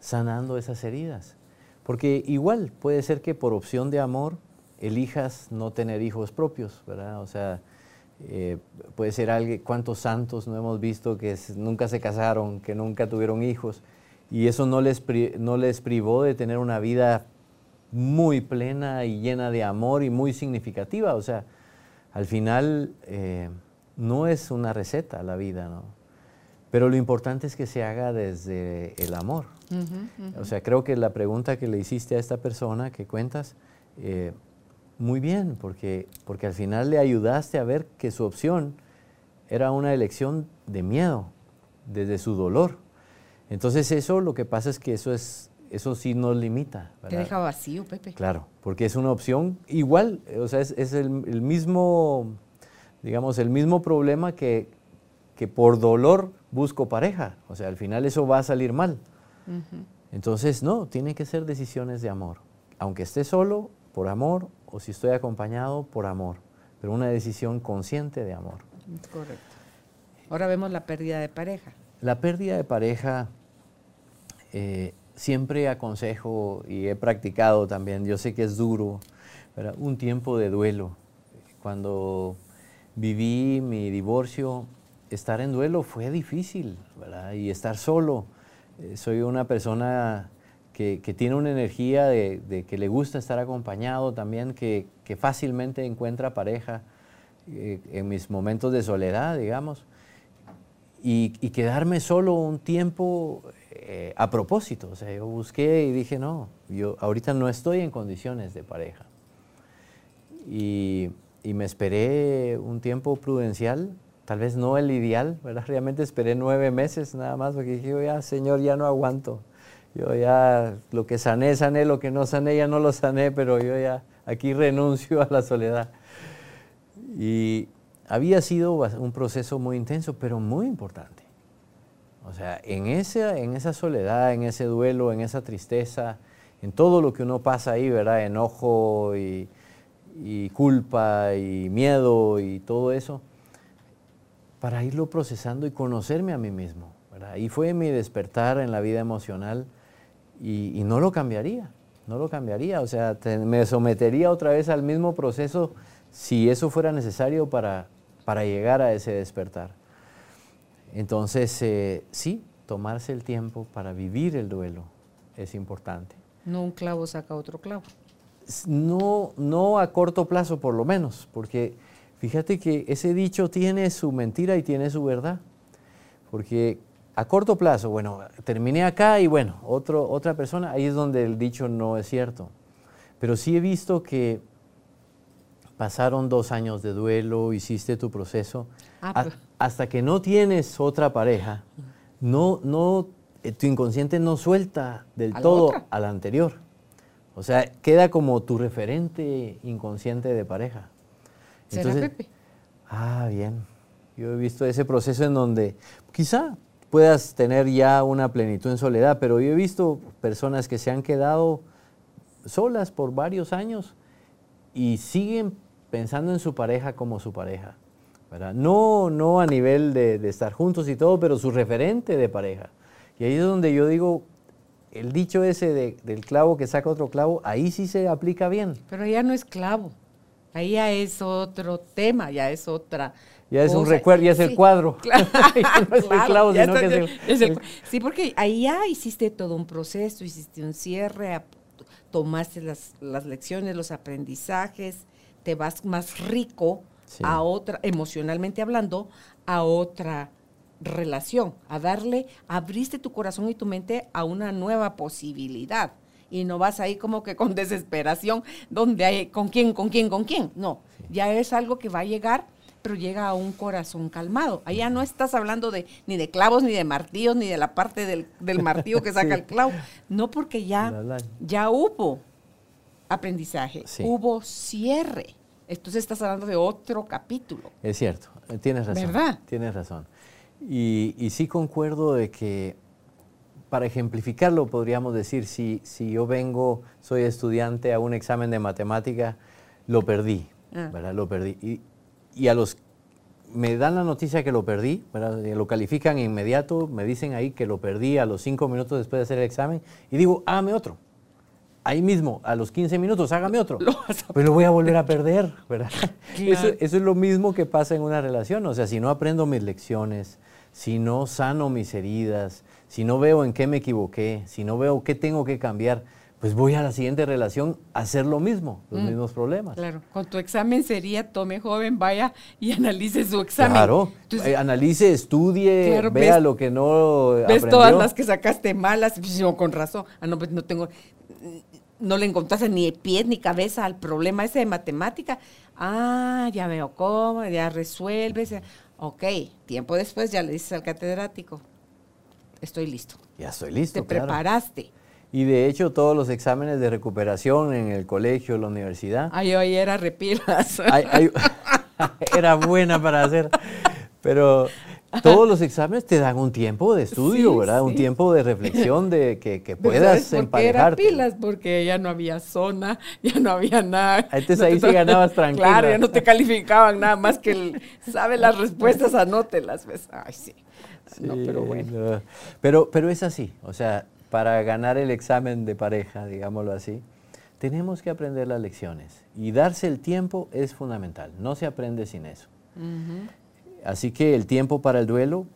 sanando esas heridas. Porque igual puede ser que por opción de amor elijas no tener hijos propios. O sea, eh, puede ser alguien, cuántos santos no hemos visto que nunca se casaron, que nunca tuvieron hijos, y eso no les, no les privó de tener una vida muy plena y llena de amor y muy significativa. O sea, al final eh, no es una receta la vida, ¿no? Pero lo importante es que se haga desde el amor. O sea, creo que la pregunta que le hiciste a esta persona que cuentas, eh, muy bien, porque, porque al final le ayudaste a ver que su opción era una elección de miedo, desde su dolor. Entonces eso lo que pasa es que eso es eso sí nos limita. Te deja vacío, Pepe. Claro, porque es una opción igual, o sea, es, el, mismo, digamos, el mismo problema que, que, por dolor busco pareja. O sea, al final eso va a salir mal. Entonces, no, tiene que ser decisiones de amor. Aunque esté solo, por amor, o si estoy acompañado, por amor. Pero una decisión consciente de amor. Correcto. Ahora vemos la pérdida de pareja. La pérdida de pareja eh, siempre aconsejo y he practicado también, yo sé que es duro, un tiempo de duelo. Cuando viví mi divorcio, estar en duelo fue difícil, Y estar solo. Eh, soy una persona que, tiene una energía de, que le gusta estar acompañado también, que, fácilmente encuentra pareja eh, en mis momentos de soledad, digamos. Y, y, quedarme solo un tiempo eh, a propósito. O sea, yo busqué y dije, no, yo ahorita no estoy en condiciones de pareja. Y, me esperé un tiempo prudencial, tal vez no el ideal, ¿verdad? Realmente esperé nueve meses nada más porque dije, ya, Señor, ya no aguanto. Yo ya, lo que sané, sané, lo que no sané, ya no lo sané, pero yo ya aquí renuncio a la soledad. Y había sido un proceso muy intenso, pero muy importante. O sea, en esa, en esa soledad, en ese duelo, en esa tristeza, en todo lo que uno pasa ahí, ¿verdad? Enojo y, culpa y miedo y todo eso, para irlo procesando y conocerme a mí mismo. ¿verdad? Y fue mi despertar en la vida emocional y, no lo cambiaría, no lo cambiaría. O sea, me sometería otra vez al mismo proceso si eso fuera necesario para, para llegar a ese despertar. Entonces, eh, sí, tomarse el tiempo para vivir el duelo es importante. No un clavo saca otro clavo. No, no a corto plazo por lo menos, porque fíjate que ese dicho tiene su mentira y tiene su verdad. Porque a corto plazo, bueno, terminé acá y bueno, otro, otra persona, ahí es donde el dicho no es cierto. Pero sí he visto que pasaron dos años de duelo, hiciste tu proceso, ah, hasta que no tienes otra pareja, no, no, eh, tu inconsciente no suelta del todo a la anterior. O sea, queda como tu referente inconsciente de pareja. ¿Será Pepe? Ah, bien. Yo he visto ese proceso en donde quizá puedas tener ya una plenitud en soledad, pero yo he visto personas que se han quedado solas por varios años y siguen pensando en su pareja como su pareja. No, no a nivel de, de, estar juntos y todo, pero su referente de pareja. Y ahí es donde yo digo, el dicho ese de, del clavo que saca otro clavo, ahí sí se aplica bien. Pero ya no es clavo, ahí ya es otro tema, ya es otra ya es un recuerdo, ya es el cuadro. Claro, no es el clavo, sino que es el, Sí, porque ahí ya hiciste todo un proceso, hiciste un cierre, tomaste las, las lecciones, los aprendizajes, te vas más rico a otra, emocionalmente hablando, a otra relación, a darle, abriste tu corazón y tu mente a una nueva posibilidad. Y no vas ahí como que con desesperación, donde hay, con quién, con quién, con quién. No, ya es algo que va a llegar pero llega a un corazón calmado. Allá no estás hablando de ni de clavos, ni de martillos, ni de la parte del, del martillo que saca el clavo. No, porque ya, ya hubo aprendizaje, hubo cierre. Entonces estás hablando de otro capítulo. Es cierto, tienes razón. ¿Verdad? Tienes razón. Y, y sí concuerdo de que, para ejemplificarlo, podríamos decir, si, si yo vengo, soy estudiante a un examen de matemática, lo perdí, ah. ¿verdad? Lo perdí. Y, y a los me dan la noticia que lo perdí, lo califican inmediato, me dicen ahí que lo perdí a los cinco minutos después de hacer el examen y digo, hágame otro. Ahí mismo, a los 15 minutos, hágame otro. Lo pues lo voy a volver a perder, ¿verdad? Eso, eso, es lo mismo que pasa en una relación. O sea, si no aprendo mis lecciones, si no sano mis heridas, si no veo en qué me equivoqué, si no veo qué tengo que cambiar, pues voy a la siguiente relación a hacer lo mismo, los mm. mismos problemas. Claro, con tu examen sería tome joven, vaya y analice su examen. Claro, eh, analice, estudie, vea lo que no Ves todas las que sacaste malas, pues, con razón. Ah, no, pues no tengo, no le encontraste ni pies ni cabeza al problema ese de matemática. Ah, ya veo cómo, ya resuelves. Ok, tiempo después ya le dices al catedrático, estoy listo. Ya estoy listo. Te preparaste. Y de hecho todos los exámenes de recuperación en el colegio, la universidad. Ay, hoy era repilas. era buena para hacer. Pero todos los exámenes te dan un tiempo de estudio, ¿verdad? Un tiempo de reflexión de que, que puedas emparejarte. Era pilas porque ya no había zona, ya no había nada. Entonces ahí sí ganabas tranquilo. Claro, ya no te calificaban nada más que el, sabe las respuestas, anótelas. ¿ves? Ay, sí. no, pero bueno. Pero, pero es así, o sea, para ganar el examen de pareja, digámoslo así, tenemos que aprender las lecciones y darse el tiempo es fundamental, no se aprende sin eso. Así que el tiempo para el duelo,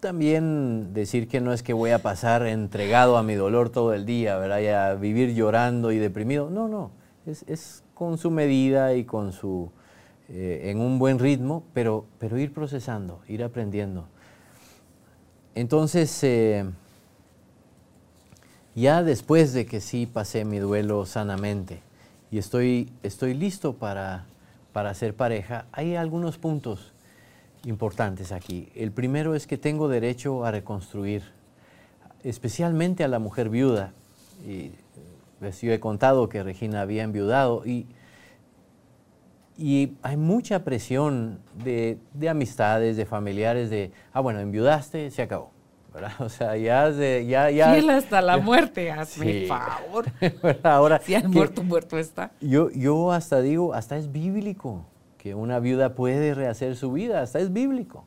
también decir que no es que voy a pasar entregado a mi dolor todo el día, ¿verdad? Y a vivir llorando y deprimido, no, no, es, con su medida y con su, eh, en un buen ritmo, pero, pero ir procesando, ir aprendiendo. Entonces, eh, ya después de que sí pasé mi duelo sanamente y estoy, estoy listo para, para ser pareja, hay algunos puntos importantes aquí. El primero es que tengo derecho a reconstruir, especialmente a la mujer viuda. Y, pues, yo he contado que Regina había enviudado y, y hay mucha presión de, de amistades, de familiares, de, ah, bueno, enviudaste, se acabó O sea, ya, ya, ya. Fiel hasta la muerte, hazme favor. Ahora, si han muerto, muerto está. Yo, yo hasta digo, hasta es bíblico que una viuda puede rehacer su vida, hasta es bíblico.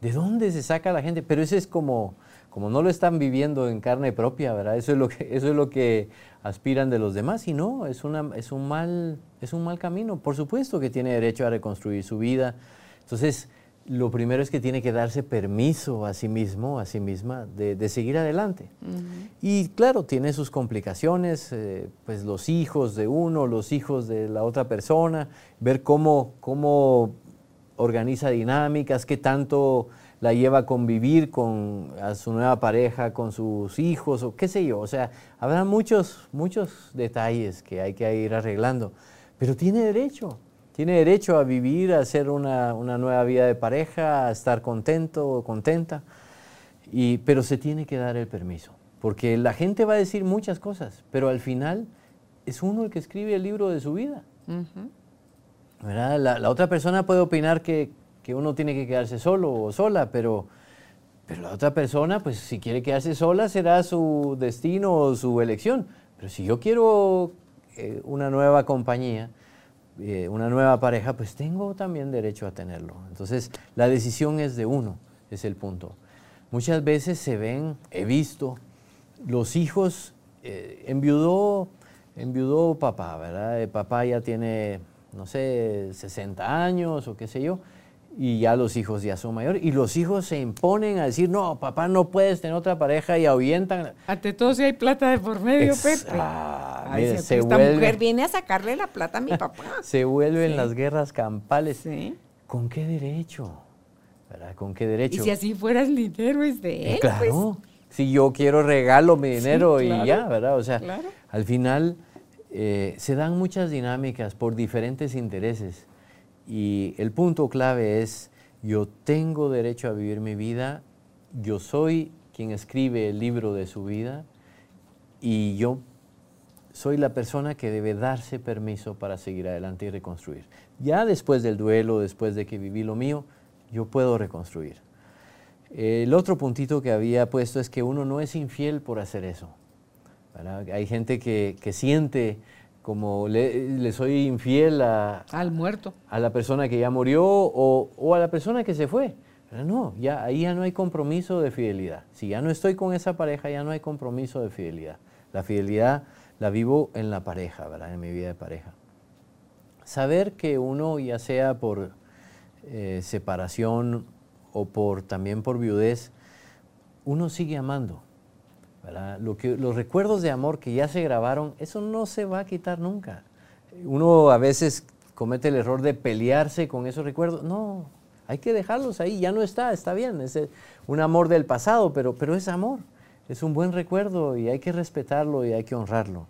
¿De dónde se saca la gente? Pero eso es como, como no lo están viviendo en carne propia, ¿verdad? Eso es lo que, eso es lo que aspiran de los demás y no, es, una, es, un mal, es un mal camino. Por supuesto que tiene derecho a reconstruir su vida. Entonces, lo primero es que tiene que darse permiso a sí mismo, a sí misma, de, seguir adelante. Y claro, tiene sus complicaciones, eh, pues los hijos de uno, los hijos de la otra persona, ver cómo, cómo organiza dinámicas, qué tanto la lleva a convivir con a su nueva pareja, con sus hijos, o qué sé yo. O sea, habrá muchos, muchos detalles que hay que ir arreglando, pero tiene derecho tiene derecho a vivir, a hacer una, nueva vida de pareja, a estar contento o contenta, y, pero se tiene que dar el permiso, porque la gente va a decir muchas cosas, pero al final es uno el que escribe el libro de su vida. la, otra persona puede opinar que, uno tiene que quedarse solo o sola, pero, pero la otra persona, pues si quiere quedarse sola, será su destino o su elección. Pero si yo quiero eh, una nueva compañía, eh, una nueva pareja, pues tengo también derecho a tenerlo. Entonces, la decisión es de uno, es el punto. Muchas veces se ven, he visto, los hijos, eh, enviudó, enviudó papá, ¿verdad? Papá ya tiene, no sé, 60 años o qué sé yo, y ya los hijos ya son mayores, y los hijos se imponen a decir, no, papá, no puedes tener otra pareja y ahuyentan. Ante todo si hay plata de por medio, Pepe. Ah, Ay, mire, se esta vuelve- mujer viene a sacarle la plata a mi papá. se vuelven Sí. las guerras campales. Sí. ¿Con qué derecho? ¿Verdad? ¿Con qué Y derecho? si así fuera el dinero es de él, claro. Si yo quiero regalo mi dinero y claro, ya, ¿verdad? O sea, claro. al final eh, se dan muchas dinámicas por diferentes intereses y el punto clave es yo tengo derecho a vivir mi vida, yo soy quien escribe el libro de su vida y yo soy la persona que debe darse permiso para seguir adelante y reconstruir. Ya después del duelo, después de que viví lo mío, yo puedo reconstruir. El otro puntito que había puesto es que uno no es infiel por hacer eso. Hay gente que, que siente como le, le soy infiel a, al muerto. a la persona que ya murió o, o a la persona que se fue. Pero no, ya, ahí ya no hay compromiso de fidelidad. Si ya no estoy con esa pareja, ya no hay compromiso de fidelidad. La fidelidad la vivo en la pareja, ¿verdad? En mi vida de pareja. Saber que uno, ya sea por eh, separación o por, también por viudez, uno sigue amando. ¿Verdad? Lo que, los recuerdos de amor que ya se grabaron, eso no se va a quitar nunca. Uno a veces comete el error de pelearse con esos recuerdos. No, hay que dejarlos ahí, ya no está, está bien, es eh, un amor del pasado, pero, pero es amor, es un buen recuerdo y hay que respetarlo y hay que honrarlo.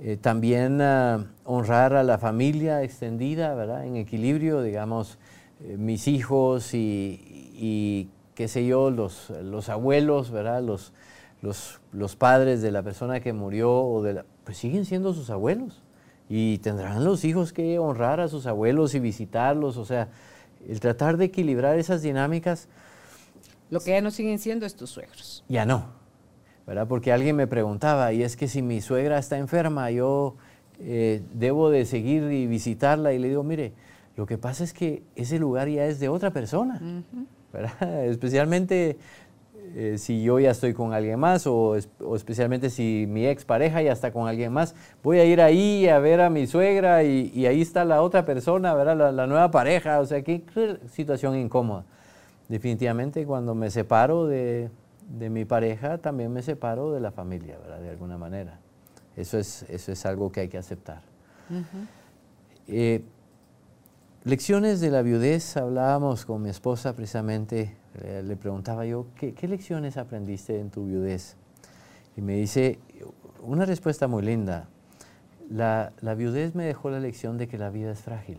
Eh, también ah, honrar a la familia extendida, ¿verdad? En equilibrio, digamos, eh, mis hijos y, y, qué sé yo, los, los abuelos, ¿verdad? Los, los, los padres de la persona que murió, o de la, pues siguen siendo sus abuelos. Y tendrán los hijos que honrar a sus abuelos y visitarlos, o sea, el tratar de equilibrar esas dinámicas, Lo que ya no siguen siendo es tus suegros. ya no, ¿verdad? Porque alguien me preguntaba, y es que si mi suegra está enferma, yo eh, debo de seguir y visitarla, y le digo, mire, lo que pasa es que ese lugar ya es de otra persona, ¿verdad? Especialmente eh, si yo ya estoy con alguien más, o, o especialmente si mi expareja ya está con alguien más, voy a ir ahí a ver a mi suegra y, y ahí está la otra persona, ¿verdad? La, la nueva pareja, o sea, qué situación incómoda. Definitivamente cuando me separo de, de mi pareja, también me separo de la familia, ¿verdad? De alguna manera. Eso es, eso es algo que hay que aceptar. Eh, lecciones de la viudez, hablábamos con mi esposa precisamente, eh, le preguntaba yo, ¿qué, qué lecciones aprendiste en tu viudez? Y me dice, una respuesta muy linda, la, la viudez me dejó la lección de que la vida es frágil.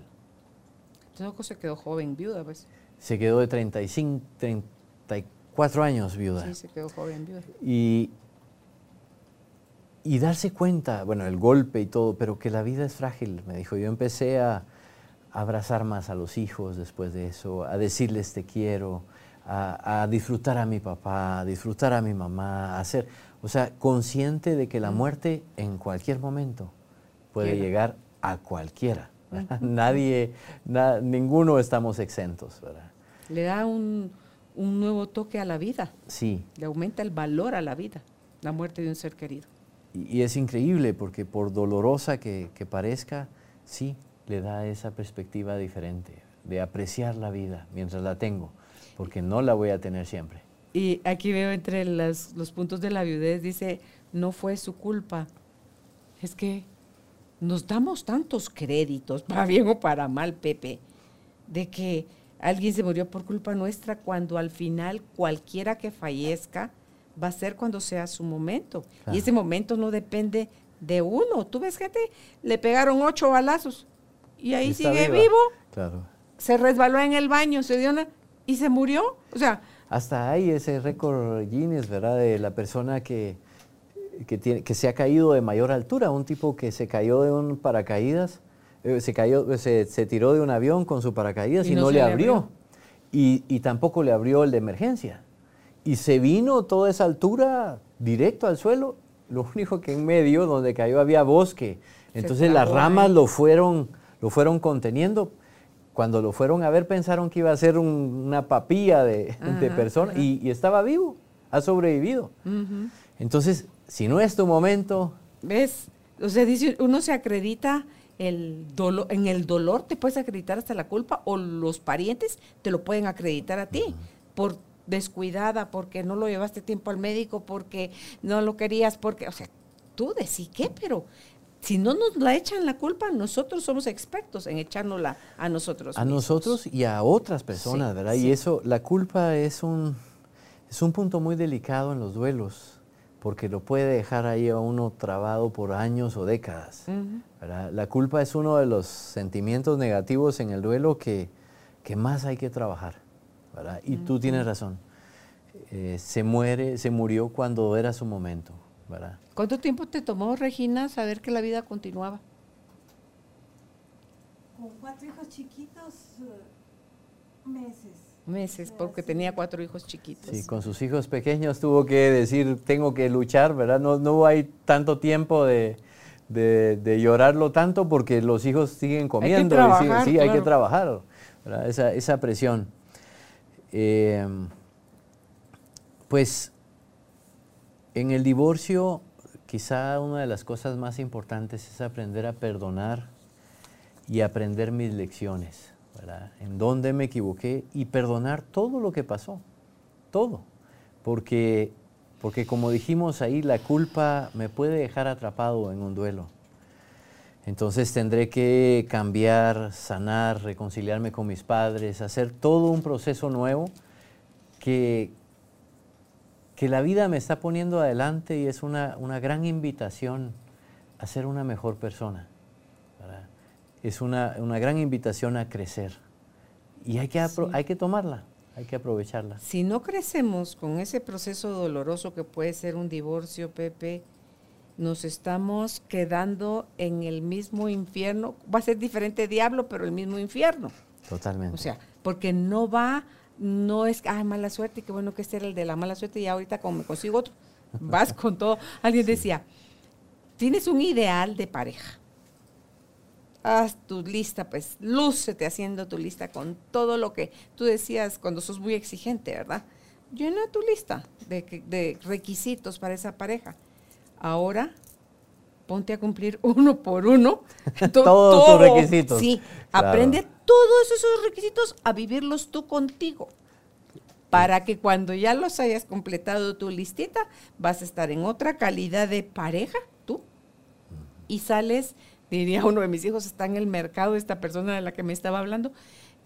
Toco se quedó joven, viuda, pues. Se quedó de 35, 34 años viuda. Sí, se quedó joven, viuda. Y, y darse cuenta, bueno, el golpe y todo, pero que la vida es frágil, me dijo. Yo empecé a abrazar más a los hijos después de eso, a decirles te quiero, a, a disfrutar a mi papá, a disfrutar a mi mamá, a ser, o sea, consciente de que la muerte en cualquier momento puede Llega. llegar a cualquiera. ¿verdad? Nadie, na- ninguno estamos exentos, ¿verdad? Le da un, un nuevo toque a la vida, Sí, le aumenta el valor a la vida, la muerte de un ser querido. Y, y es increíble porque por dolorosa que, que parezca, sí, le da esa perspectiva diferente de apreciar la vida mientras la tengo, porque no la voy a tener siempre. Y aquí veo entre las- los puntos de la viudez, dice, no fue su culpa. Es que nos damos tantos créditos, para bien o para mal, Pepe, de que alguien se murió por culpa nuestra cuando al final cualquiera que fallezca va a ser cuando sea su momento. Claro. Y ese momento no depende de uno. Tú ves gente, le pegaron ocho balazos y ahí está sigue viva. vivo, Claro. se resbaló en el baño, se dio una y se murió. O sea, Hasta hay ese récord Guinness, ¿verdad? De la persona que, que, tiene, que se ha caído de mayor altura, un tipo que se cayó de un paracaídas, eh, se, cayó, se, se tiró de un avión con su paracaídas y, no, le abrió. abrió. Y, y tampoco le abrió el de emergencia. Y se vino toda esa altura directo al suelo. Lo único que en medio, donde cayó, había bosque. Entonces las ramas lo fueron, lo fueron conteniendo. Cuando lo fueron a ver pensaron que iba a ser una papilla de, personas y, estaba vivo, ha sobrevivido. Entonces, si no es tu momento... ¿Ves? O sea, dice, uno se acredita el dolor, en el dolor te puedes acreditar hasta la culpa o los parientes te lo pueden acreditar a ti por descuidada, porque no lo llevaste tiempo al médico, porque no lo querías, porque, o sea, tú decís qué, pero si no nos la echan la culpa, nosotros somos expertos en echárnosla a nosotros. A nosotros y a otras personas, ¿verdad? Y eso, la culpa es un, es un punto muy delicado en los duelos porque lo puede dejar ahí a uno trabado por años o décadas. La culpa es uno de los sentimientos negativos en el duelo que, más hay que trabajar. Y tú tienes razón. Eh, se muere, se murió cuando era su momento. ¿Cuánto tiempo te tomó, Regina, saber que la vida continuaba? Con cuatro hijos chiquitos, eh, meses meses porque tenía cuatro hijos chiquitos. Sí, con sus hijos pequeños tuvo que decir, tengo que luchar, ¿verdad? No, no hay tanto tiempo de, llorarlo tanto porque los hijos siguen comiendo. sí, hay que trabajar, Esa, esa, presión. Eh, pues en el divorcio quizá una de las cosas más importantes es aprender a perdonar y aprender mis lecciones en dónde me equivoqué y perdonar todo lo que pasó, todo. Porque, porque como dijimos ahí, la culpa me puede dejar atrapado en un duelo. Entonces tendré que cambiar, sanar, reconciliarme con mis padres, hacer todo un proceso nuevo que, que la vida me está poniendo adelante y es una, una gran invitación a ser una mejor persona es una, gran invitación a crecer. Y hay que, hay que tomarla, hay que aprovecharla. Si no crecemos con ese proceso doloroso que puede ser un divorcio, Pepe, nos estamos quedando en el mismo infierno. Va a ser diferente diablo, pero el mismo infierno. Totalmente. O sea, porque no va, no es, ah, mala suerte, qué bueno que este era el de la mala suerte y ahorita como me consigo otro, vas con todo. Alguien decía, tienes un ideal de pareja haz tu lista, pues lúcete haciendo tu lista con todo lo que tú decías cuando sos muy exigente, ¿verdad? Llena tu lista de, requisitos para esa pareja. Ahora ponte a cumplir uno por uno todos tus requisitos. Sí, aprende todos esos requisitos a vivirlos tú contigo. Para que cuando ya los hayas completado tu listita, vas a estar en otra calidad de pareja, tú, y sales diría uno de mis hijos, está en el mercado, esta persona de la que me estaba hablando,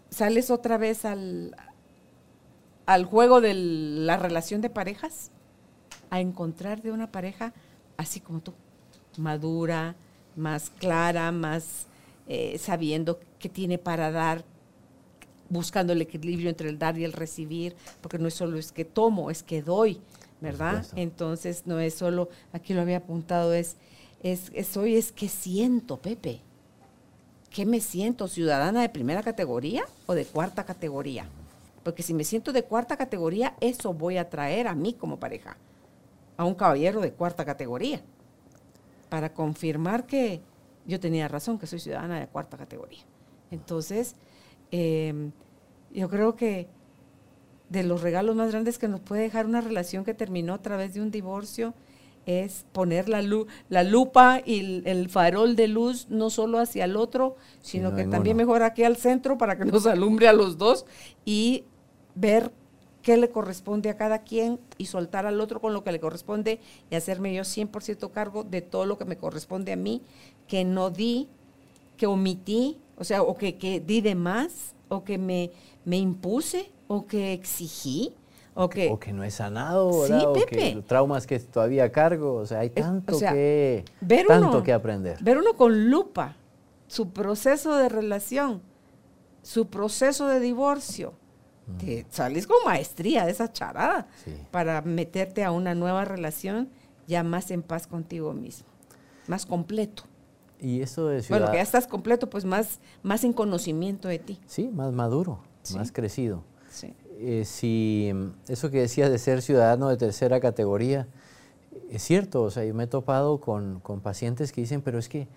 sales otra vez al, al juego de la relación de parejas, a encontrar de una pareja así como tú, madura, más clara, más eh, sabiendo qué tiene para dar, buscando el equilibrio entre el dar y el recibir, porque no es solo es que tomo, es que doy, ¿verdad? Entonces no es solo, aquí lo había apuntado, es es, es hoy es que siento, Pepe. ¿Qué me siento? ¿Ciudadana de primera categoría o de cuarta categoría? Porque si me siento de cuarta categoría, eso voy a traer a mí como pareja, a un caballero de cuarta categoría, para confirmar que yo tenía razón, que soy ciudadana de cuarta categoría. Entonces, em, yo creo que de los regalos más grandes que nos puede dejar una relación que terminó a través de un divorcio es poner la, la lupa y el, farol de luz no solo hacia el otro, sino que también mejor aquí al centro para que nos alumbre a los dos y ver qué le corresponde a cada quien y soltar al otro con lo que le corresponde y hacerme yo 100% cargo de todo lo que me corresponde a mí, que no di, que omití, o sea, o que, que di de más, o que me, me impuse, o que exigí o que no es sanado, ¿verdad? o que traumas que todavía cargo, o sea, hay tanto, que, tanto que aprender. Ver uno con lupa su proceso de relación, su proceso de divorcio, te salís con maestría de esa charada para meterte a una nueva relación ya más en paz contigo mismo, más completo. Y eso de Bueno, que ya estás completo, pues más, más en conocimiento de ti. Sí, más maduro, más crecido. Sí. Eh, si eso que decías de ser ciudadano de tercera categoría, es cierto, o sea, yo me he topado con, pacientes que dicen, pero es que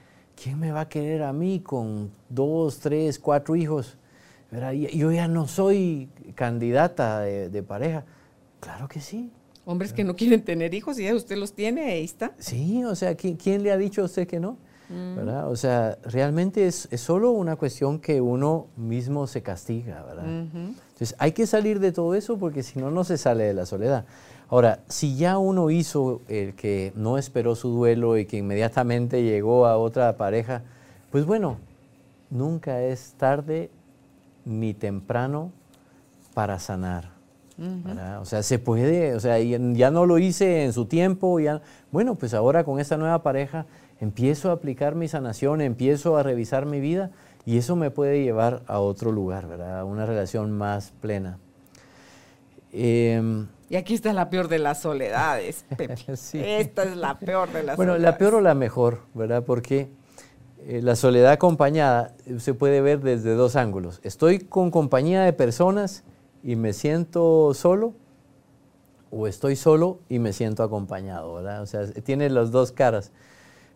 ¿quién me va a querer a mí con dos, tres, cuatro hijos? Yo ya no soy candidata de, pareja. Claro que sí. Hombres que no quieren tener hijos y ya usted los tiene, ahí está. Sí, o sea, ¿quién, le ha dicho a usted que no? Mm. ¿verdad? O sea, realmente es, solo una cuestión que uno mismo se castiga, ¿verdad? Entonces hay que salir de todo eso porque si no, no se sale de la soledad. Ahora, si ya uno hizo el que no esperó su duelo y que inmediatamente llegó a otra pareja, pues bueno, nunca es tarde ni temprano para sanar. O sea, se puede, o sea, ya no lo hice en su tiempo, ya, bueno, pues ahora con esta nueva pareja empiezo a aplicar mi sanación, empiezo a revisar mi vida y eso me puede llevar a otro lugar, ¿verdad? A una relación más plena. Em, y aquí está la peor de las soledades, Esta es la peor de las bueno, soledades. la peor o la mejor, ¿verdad? Porque eh, la soledad acompañada se puede ver desde dos ángulos. Estoy con compañía de personas y me siento solo, o estoy solo y me siento acompañado, ¿verdad? O sea, tiene las dos caras.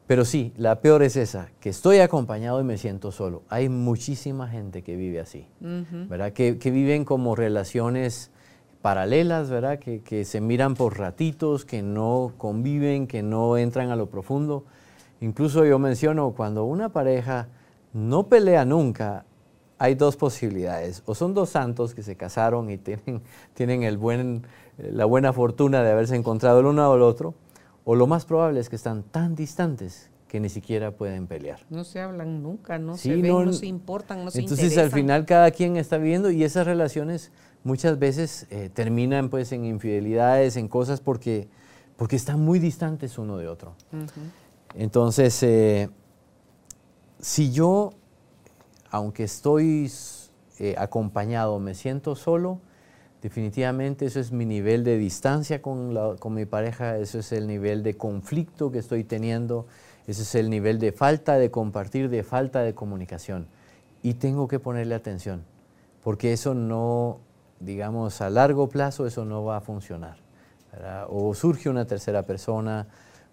Pero sí, la peor es esa, que estoy acompañado y me siento solo. Hay muchísima gente que vive así, ¿verdad? Que, que, viven como relaciones paralelas, ¿verdad? Que, que, se miran por ratitos, que no conviven, que no entran a lo profundo. Incluso yo menciono, cuando una pareja no pelea nunca, hay dos posibilidades. O son dos santos que se casaron y tienen, tienen el buen, la buena fortuna de haberse encontrado el uno al otro, o lo más probable es que están tan distantes que ni siquiera pueden pelear. No se hablan nunca, no se ven, no, se importan, no se Entonces al final cada quien está viviendo y esas relaciones muchas veces eh, terminan pues en infidelidades, en cosas porque, porque están muy distantes uno de otro. Entonces, eh, si yo, aunque estoy eh, acompañado, me siento solo, definitivamente eso es mi nivel de distancia con, con mi pareja, eso es el nivel de conflicto que estoy teniendo, ese es el nivel de falta de compartir, de falta de comunicación. Y tengo que ponerle atención, porque eso no, digamos, a largo plazo eso no va a funcionar. O surge una tercera persona,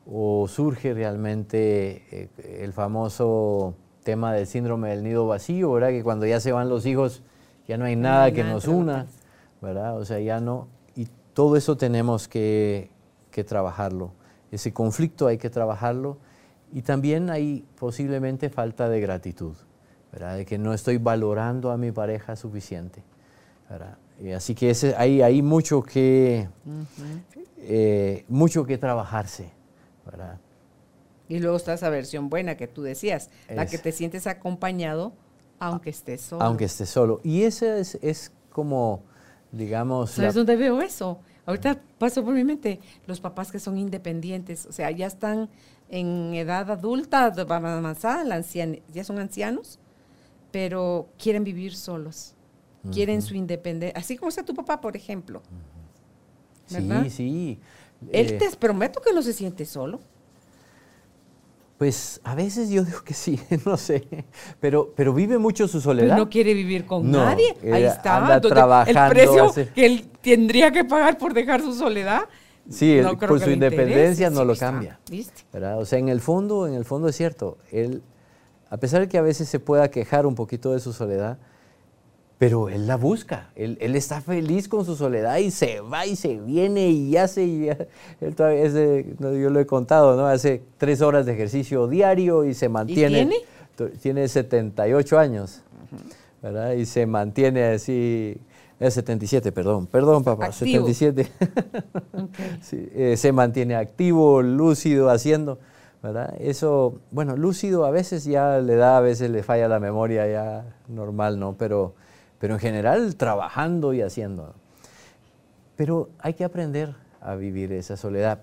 o surge realmente eh, el famoso tema del síndrome del nido vacío, ¿verdad? Que cuando ya se van los hijos ya no hay nada que nos una, ¿verdad? O sea, ya no... Y todo eso tenemos que, que trabajarlo. Ese conflicto hay que trabajarlo. Y también hay posiblemente falta de gratitud, ¿verdad? De que no estoy valorando a mi pareja suficiente, ¿verdad? así que ese, hay, hay mucho, que, eh, mucho que trabajarse. ¿Verdad? Y luego está esa versión buena que tú decías, la que te sientes acompañado aunque estés solo. Aunque estés solo. Y ese es, es como, digamos... ¿Sabes dónde veo eso? Ahorita pasó por mi mente los papás que son independientes, o sea, ya están en edad adulta, avanzada, ya son ancianos, pero quieren vivir solos quieren su independencia, así como está tu papá, por ejemplo. Sí, sí. Él eh, te prometo que no se siente solo. Pues a veces yo digo que sí, no sé, pero, pero vive mucho su soledad. no quiere vivir con nadie. Ahí está. Anda trabajando, el precio que él tendría que pagar por dejar su soledad. Sí, por su independencia no lo cambia. O sea, en el fondo, en el fondo es cierto. Él, a pesar de que a veces se pueda quejar un poquito de su soledad, pero él la busca, él, está feliz con su soledad y se va y se viene y hace, y él todavía yo lo he contado, ¿no? Hace tres horas de ejercicio diario y se mantiene. ¿Y tiene? Tiene 78 años, ¿verdad? Y se mantiene así, es 77, perdón, perdón papá, 77. Eh, se mantiene activo, lúcido, haciendo, ¿verdad? Eso, bueno, lúcido a veces ya le da, a veces le falla la memoria ya normal, ¿no? Pero pero en general trabajando y haciendo. Pero hay que aprender a vivir esa soledad.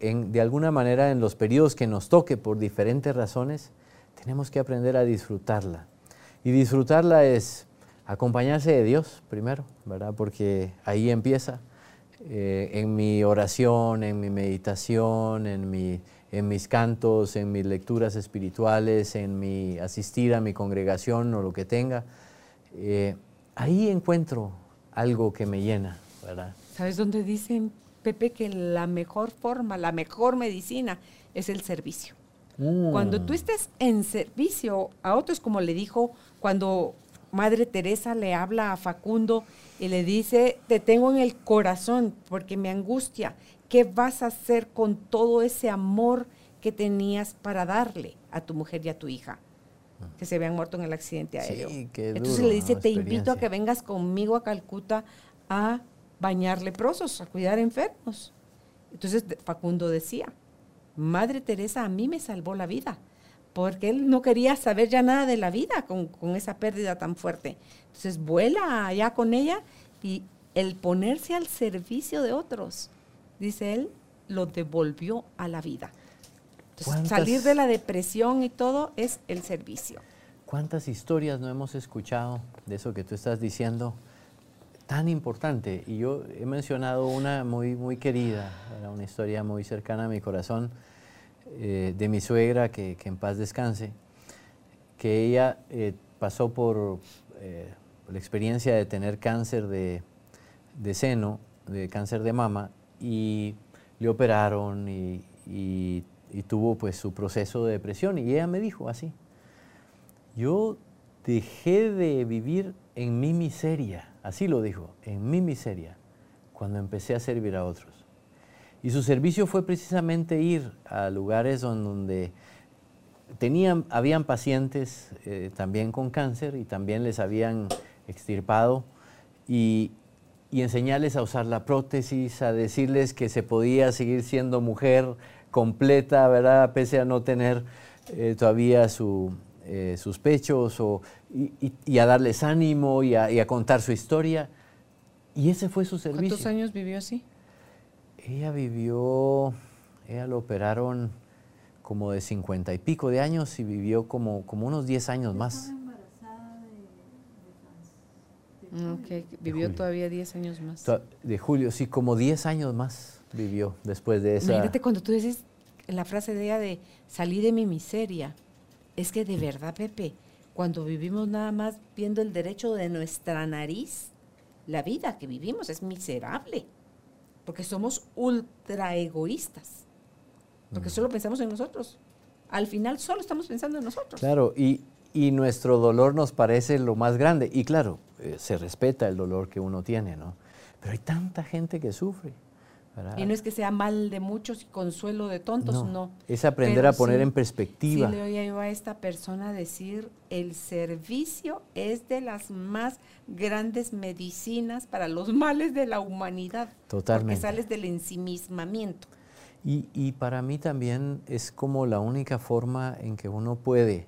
de alguna manera, en los periodos que nos toque por diferentes razones, tenemos que aprender a disfrutarla. Y disfrutarla es acompañarse de Dios primero, ¿verdad? Porque ahí empieza. Eh, en mi oración, en mi meditación, en, mi, en mis cantos, en mis lecturas espirituales, en mi asistir a mi congregación o lo que tenga, eh, ahí encuentro algo que me llena, ¿verdad? ¿Sabes dónde dicen, Pepe, que la mejor forma, la mejor medicina es el servicio? Mm. Cuando tú estés en servicio a otros, como le dijo cuando Madre Teresa le habla a Facundo y le dice, te tengo en el corazón porque me angustia. ¿Qué vas a hacer con todo ese amor que tenías para darle a tu mujer y a tu hija? Que se habían muerto en el accidente Sí, aéreo. Entonces le dice, te invito a que vengas conmigo a Calcuta a bañar leprosos, a cuidar enfermos. Entonces Facundo decía, Madre Teresa a mí me salvó la vida, porque él no quería saber ya nada de la vida con, con esa pérdida tan fuerte. Entonces vuela allá con ella y el ponerse al servicio de otros, dice él, lo devolvió a la vida. Entonces, ¿Cuántas- salir de la depresión y todo es el servicio. ¿Cuántas historias no hemos escuchado de eso que tú estás diciendo? Tan importante. Y yo he mencionado una muy, muy querida, era una historia muy cercana a mi corazón, eh, de mi suegra, que, que en paz descanse, que ella eh, pasó por eh, la experiencia de tener cáncer de, de seno, de cáncer de mama, y le operaron y, y- y tuvo pues su proceso de depresión. Y ella me dijo así, yo dejé de vivir en mi miseria, así lo dijo, en mi miseria, cuando empecé a servir a otros. Y su servicio fue precisamente ir a lugares don- donde tenían, habían pacientes eh, también con cáncer y también les habían extirpado y, y enseñarles a usar la prótesis, a decirles que se podía seguir siendo mujer completa, ¿verdad? Pese a no tener eh, todavía su, eh, sus pechos, o, y, y- y a darles ánimo y a, y a contar su historia. Y ese fue su servicio. ¿Cuántos años vivió así? Ella vivió, ella lo operaron como de cincuenta y pico de años y vivió como, como unos 10 años más. Estaba embarazada de, de Franz- de Mm, Ok, vivió todavía 10 años más. De Julio, sí, como 10 años más vivió después de esa. Imagínate cuando tú dices la frase de ella de salí de mi miseria. Es que de verdad, Pepe, cuando vivimos nada más viendo el derecho de nuestra nariz, la vida que vivimos es miserable. Porque somos ultra egoístas. Porque solo pensamos en nosotros. Al final solo estamos pensando en nosotros. Claro, y, y nuestro dolor nos parece lo más grande. Y claro, eh, se respeta el dolor que uno tiene, ¿no? Pero hay tanta gente que sufre. ¿Verdad? Y no es que sea mal de muchos y consuelo de tontos, no. Es aprender Pero a poner sí- en perspectiva. Sí, le oía yo a esta persona decir, el servicio es de las más grandes medicinas para los males de la humanidad. Totalmente. Porque sales del ensimismamiento. Y, y para mí también es como la única forma en que uno puede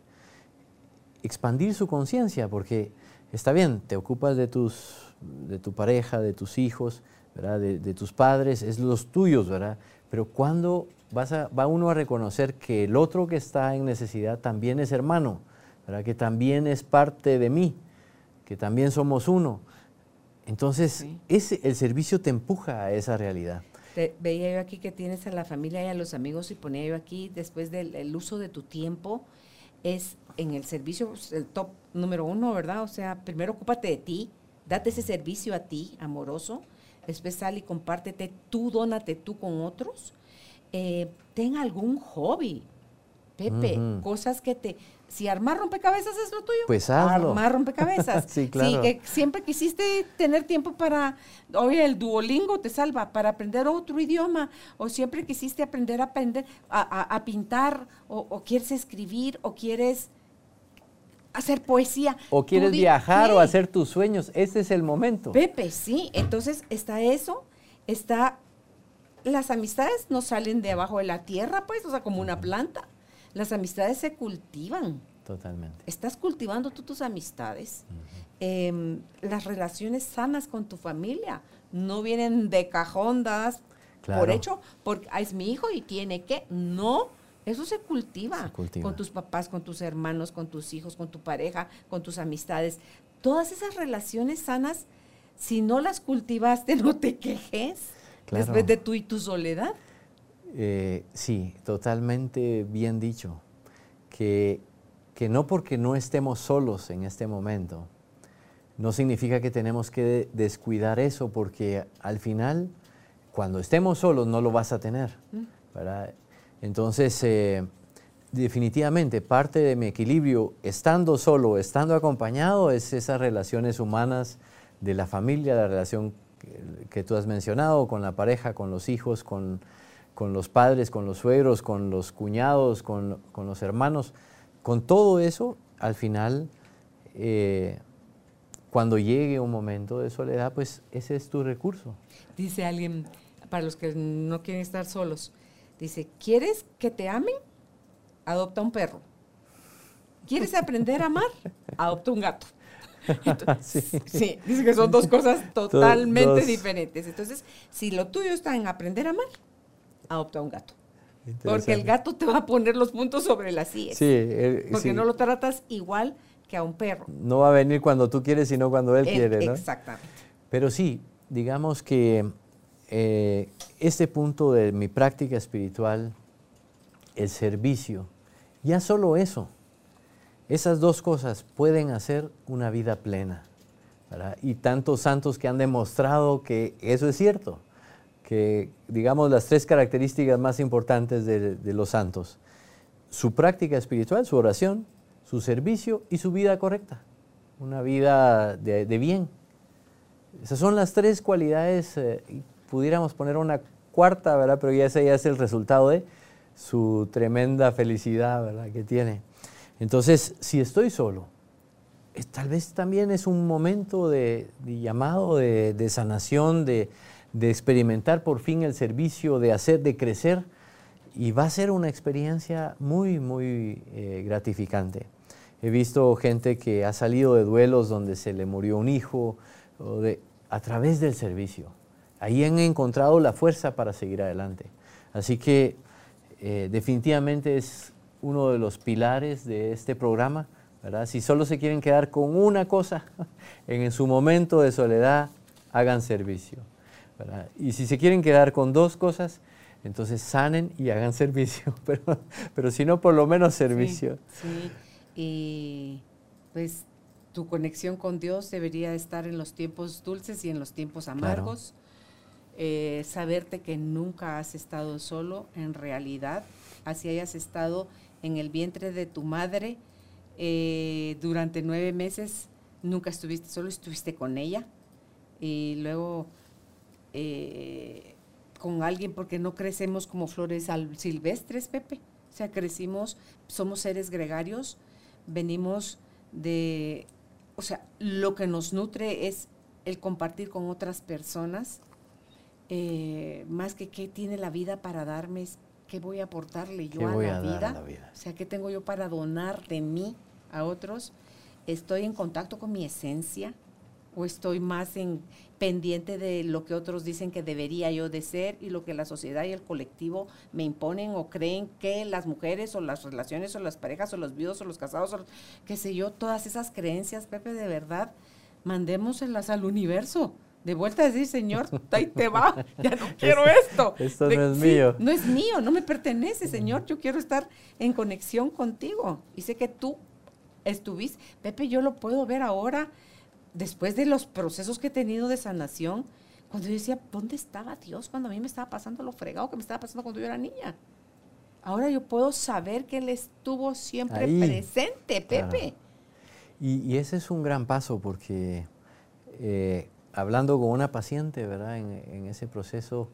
expandir su conciencia, porque está bien, te ocupas de, tus, de tu pareja, de tus hijos, ¿verdad? De, de tus padres, es los tuyos, ¿verdad? Pero cuando vas a, va uno a reconocer que el otro que está en necesidad también es hermano, ¿verdad? Que también es parte de mí, que también somos uno. Entonces, Sí. ese, el servicio te empuja a esa realidad. Te- veía yo aquí que tienes a la familia y a los amigos y ponía yo aquí, después del el uso de tu tiempo, es en el servicio pues, el top número uno, ¿verdad? O sea, primero ocúpate de ti, date ese servicio a ti, amoroso, después sal y compártete, tú dónate tú con otros, eh, ten algún hobby, Pepe, cosas que te... Si armar rompecabezas es lo tuyo, Pues hazlo. armar rompecabezas. Sí, claro. que siempre quisiste tener tiempo para, oye, el Duolingo te salva, para aprender otro idioma, o siempre quisiste aprender a aprender a, a- a pintar, o, o quieres escribir, o quieres hacer poesía. O quieres viajar o hacer tus sueños, ese es el momento. Pepe, sí. Entonces está eso, está las amistades no salen de abajo de la tierra, pues, o sea, como una planta. Las amistades se cultivan. Totalmente. Estás cultivando tú tus amistades. Em, las relaciones sanas con tu familia no vienen de cajón dadas por Claro. hecho, porque "Ah, es mi hijo y tiene que. No, eso se cultiva, Se cultiva. con tus papás, con tus hermanos, con tus hijos, con tu pareja, con tus amistades. Todas esas relaciones sanas, si no las cultivaste, no te quejes Claro. después de tú y tu soledad. Eh, sí, totalmente bien dicho. Que, que no porque no estemos solos en este momento, no significa que tenemos que descuidar eso, porque al final, cuando estemos solos, no lo vas a tener. ¿verdad? Entonces, eh, definitivamente parte de mi equilibrio, estando solo, estando acompañado, es esas relaciones humanas de la familia, la relación que, tú has mencionado con la pareja, con los hijos, con, los padres, con los suegros, con los cuñados, con, los hermanos. Con todo eso, al final, eh, cuando llegue un momento de soledad, pues ese es tu recurso. Dice alguien, para los que no quieren estar solos, dice, ¿quieres que te amen? Adopta un perro. ¿Quieres aprender a amar? Adopta un gato. sí. dice que son dos cosas totalmente diferentes. Entonces, si lo tuyo está en aprender a amar, adopta un gato. Porque el gato te va a poner los puntos sobre las sillas. Sí, porque no lo tratas igual que a un perro. No va a venir cuando tú quieres, sino cuando él, quiere, ¿no? Exactamente. Pero sí, digamos que eh, este punto de mi práctica espiritual, el servicio, ya solo eso, esas dos cosas pueden hacer una vida plena. Y tantos santos que han demostrado que eso es cierto, que digamos las tres características más importantes de, los santos, su práctica espiritual, su oración, su servicio y su vida correcta, una vida de, bien. Esas son las tres cualidades, eh, pudiéramos poner una cuarta, ¿verdad? pero ya ese ya es el resultado de su tremenda felicidad ¿verdad? que tiene. Entonces, si estoy solo, tal vez también es un momento de, llamado, de, sanación, de, experimentar por fin el servicio, de hacer, de crecer, y va a ser una experiencia muy, muy eh, gratificante. He visto gente que ha salido de duelos donde se le murió un hijo, a través del servicio. Ahí han encontrado la fuerza para seguir adelante. Así que eh, definitivamente es uno de los pilares de este programa, ¿verdad? Si solo se quieren quedar con una cosa, en su momento de soledad, hagan servicio, Y si se quieren quedar con dos cosas, entonces sanen y hagan servicio, pero, pero si no, por lo menos servicio. Sí, y pues tu conexión con Dios debería estar en los tiempos dulces y en los tiempos amargos. Eh, saberte que nunca has estado solo en realidad, así hayas estado en el vientre de tu madre eh, durante nueve meses, nunca estuviste solo, estuviste con ella. Y luego eh, con alguien, porque no crecemos como flores silvestres, Pepe. O sea, crecimos, somos seres gregarios, venimos de, o sea, lo que nos nutre es el compartir con otras personas, eh, más que qué tiene la vida para darme, ¿qué voy a aportarle yo a, la vida? O sea, ¿qué tengo yo para donar de mí a otros? ¿Estoy en contacto con mi esencia? ¿O estoy más en pendiente de lo que otros dicen que debería yo de ser y lo que la sociedad y el colectivo me imponen o creen que las mujeres o las relaciones o las parejas o los viudos o los casados o qué sé yo, todas esas creencias, Pepe, de verdad, mandémoselas al universo de vuelta a decir, Señor, ahí te va, ya no quiero esto. Esto no es mío. No es mío, no me pertenece, Señor, yo quiero estar en conexión contigo. Y sé que tú estuviste, Pepe, yo lo puedo ver ahora, después de los procesos que he tenido de sanación, cuando yo decía, ¿dónde estaba Dios cuando a mí me estaba pasando lo fregado que me estaba pasando cuando yo era niña? Ahora yo puedo saber que Él estuvo siempre presente, Pepe. Y, ese es un gran paso porque... Eh, hablando con una paciente, ¿verdad? En, ese proceso,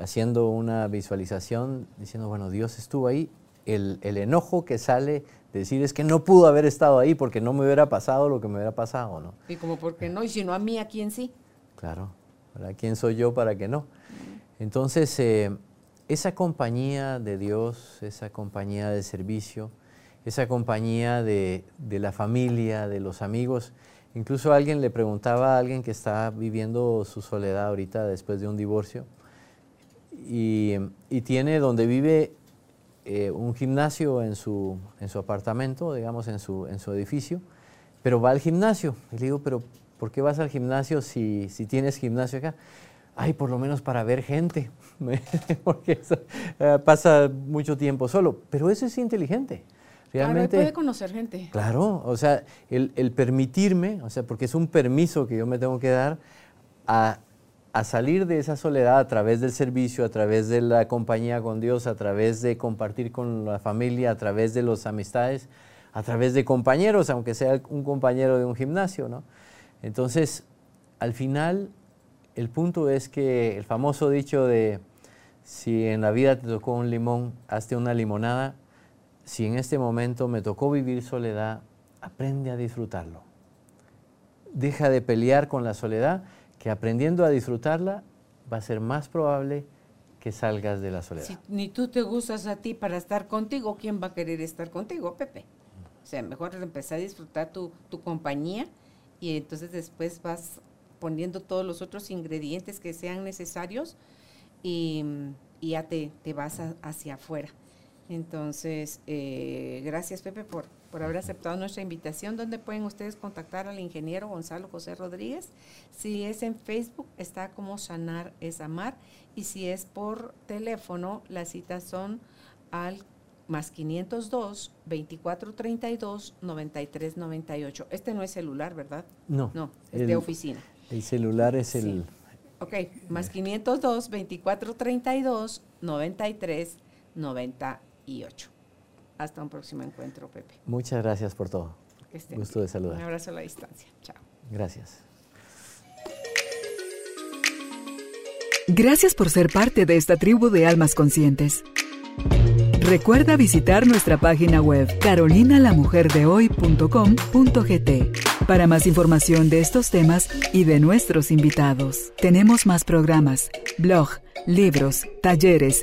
haciendo una visualización, diciendo, bueno, Dios estuvo ahí. El, enojo que sale de decir es que no pudo haber estado ahí porque no me hubiera pasado lo que me hubiera pasado, ¿no? Y como, ¿por qué no? Y si no a mí, ¿a quién sí? Claro, ¿verdad? ¿Quién soy yo para que no? Entonces, eh, esa compañía de Dios, esa compañía de servicio, esa compañía de, de la familia, de los amigos, Incluso alguien le preguntaba a alguien que está viviendo su soledad ahorita después de un divorcio y, tiene donde vive eh, un gimnasio en su, en su apartamento, digamos, en su, en su edificio, pero va al gimnasio. Y le digo, pero ¿por qué vas al gimnasio si, si tienes gimnasio acá? Ay, por lo menos para ver gente, porque eh, pasa mucho tiempo solo. Pero eso es inteligente. Realmente, puede conocer gente. Claro, o sea, el, permitirme, o sea, porque es un permiso que yo me tengo que dar a a salir de esa soledad a través del servicio, a través de la compañía con Dios, a través de compartir con la familia, a través de las amistades, a través de compañeros, aunque sea un compañero de un gimnasio, ¿no? Entonces, al final, el punto es que el famoso dicho de si en la vida te tocó un limón, hazte una limonada. Si en este momento me tocó vivir soledad, aprende a disfrutarlo. Deja de pelear con la soledad, que aprendiendo a disfrutarla va a ser más probable que salgas de la soledad. Si ni tú te gustas a ti para estar contigo, ¿quién va a querer estar contigo, Pepe? O sea, mejor empezar a disfrutar tu, tu compañía y entonces después vas poniendo todos los otros ingredientes que sean necesarios y, ya te, vas hacia afuera. Entonces, eh, gracias Pepe por, por haber aceptado nuestra invitación. ¿Dónde pueden ustedes contactar al ingeniero Gonzalo José Rodríguez? Si es en Facebook, está como Sanar es Amar. Y si es por teléfono, las citas son al más 502 2432 9398. Este no es celular, ¿verdad? No. No, es de oficina. El celular es el... Ok, más 502 2432 9398. Hasta un próximo encuentro, Pepe. Muchas gracias por todo. Gusto de saludar. Un abrazo a la distancia. Chao. Gracias. Gracias por ser parte de esta tribu de almas conscientes. Recuerda visitar nuestra página web carolinalamujerdehoy.com.gt para más información de estos temas y de nuestros invitados. Tenemos más programas, blog, libros, talleres,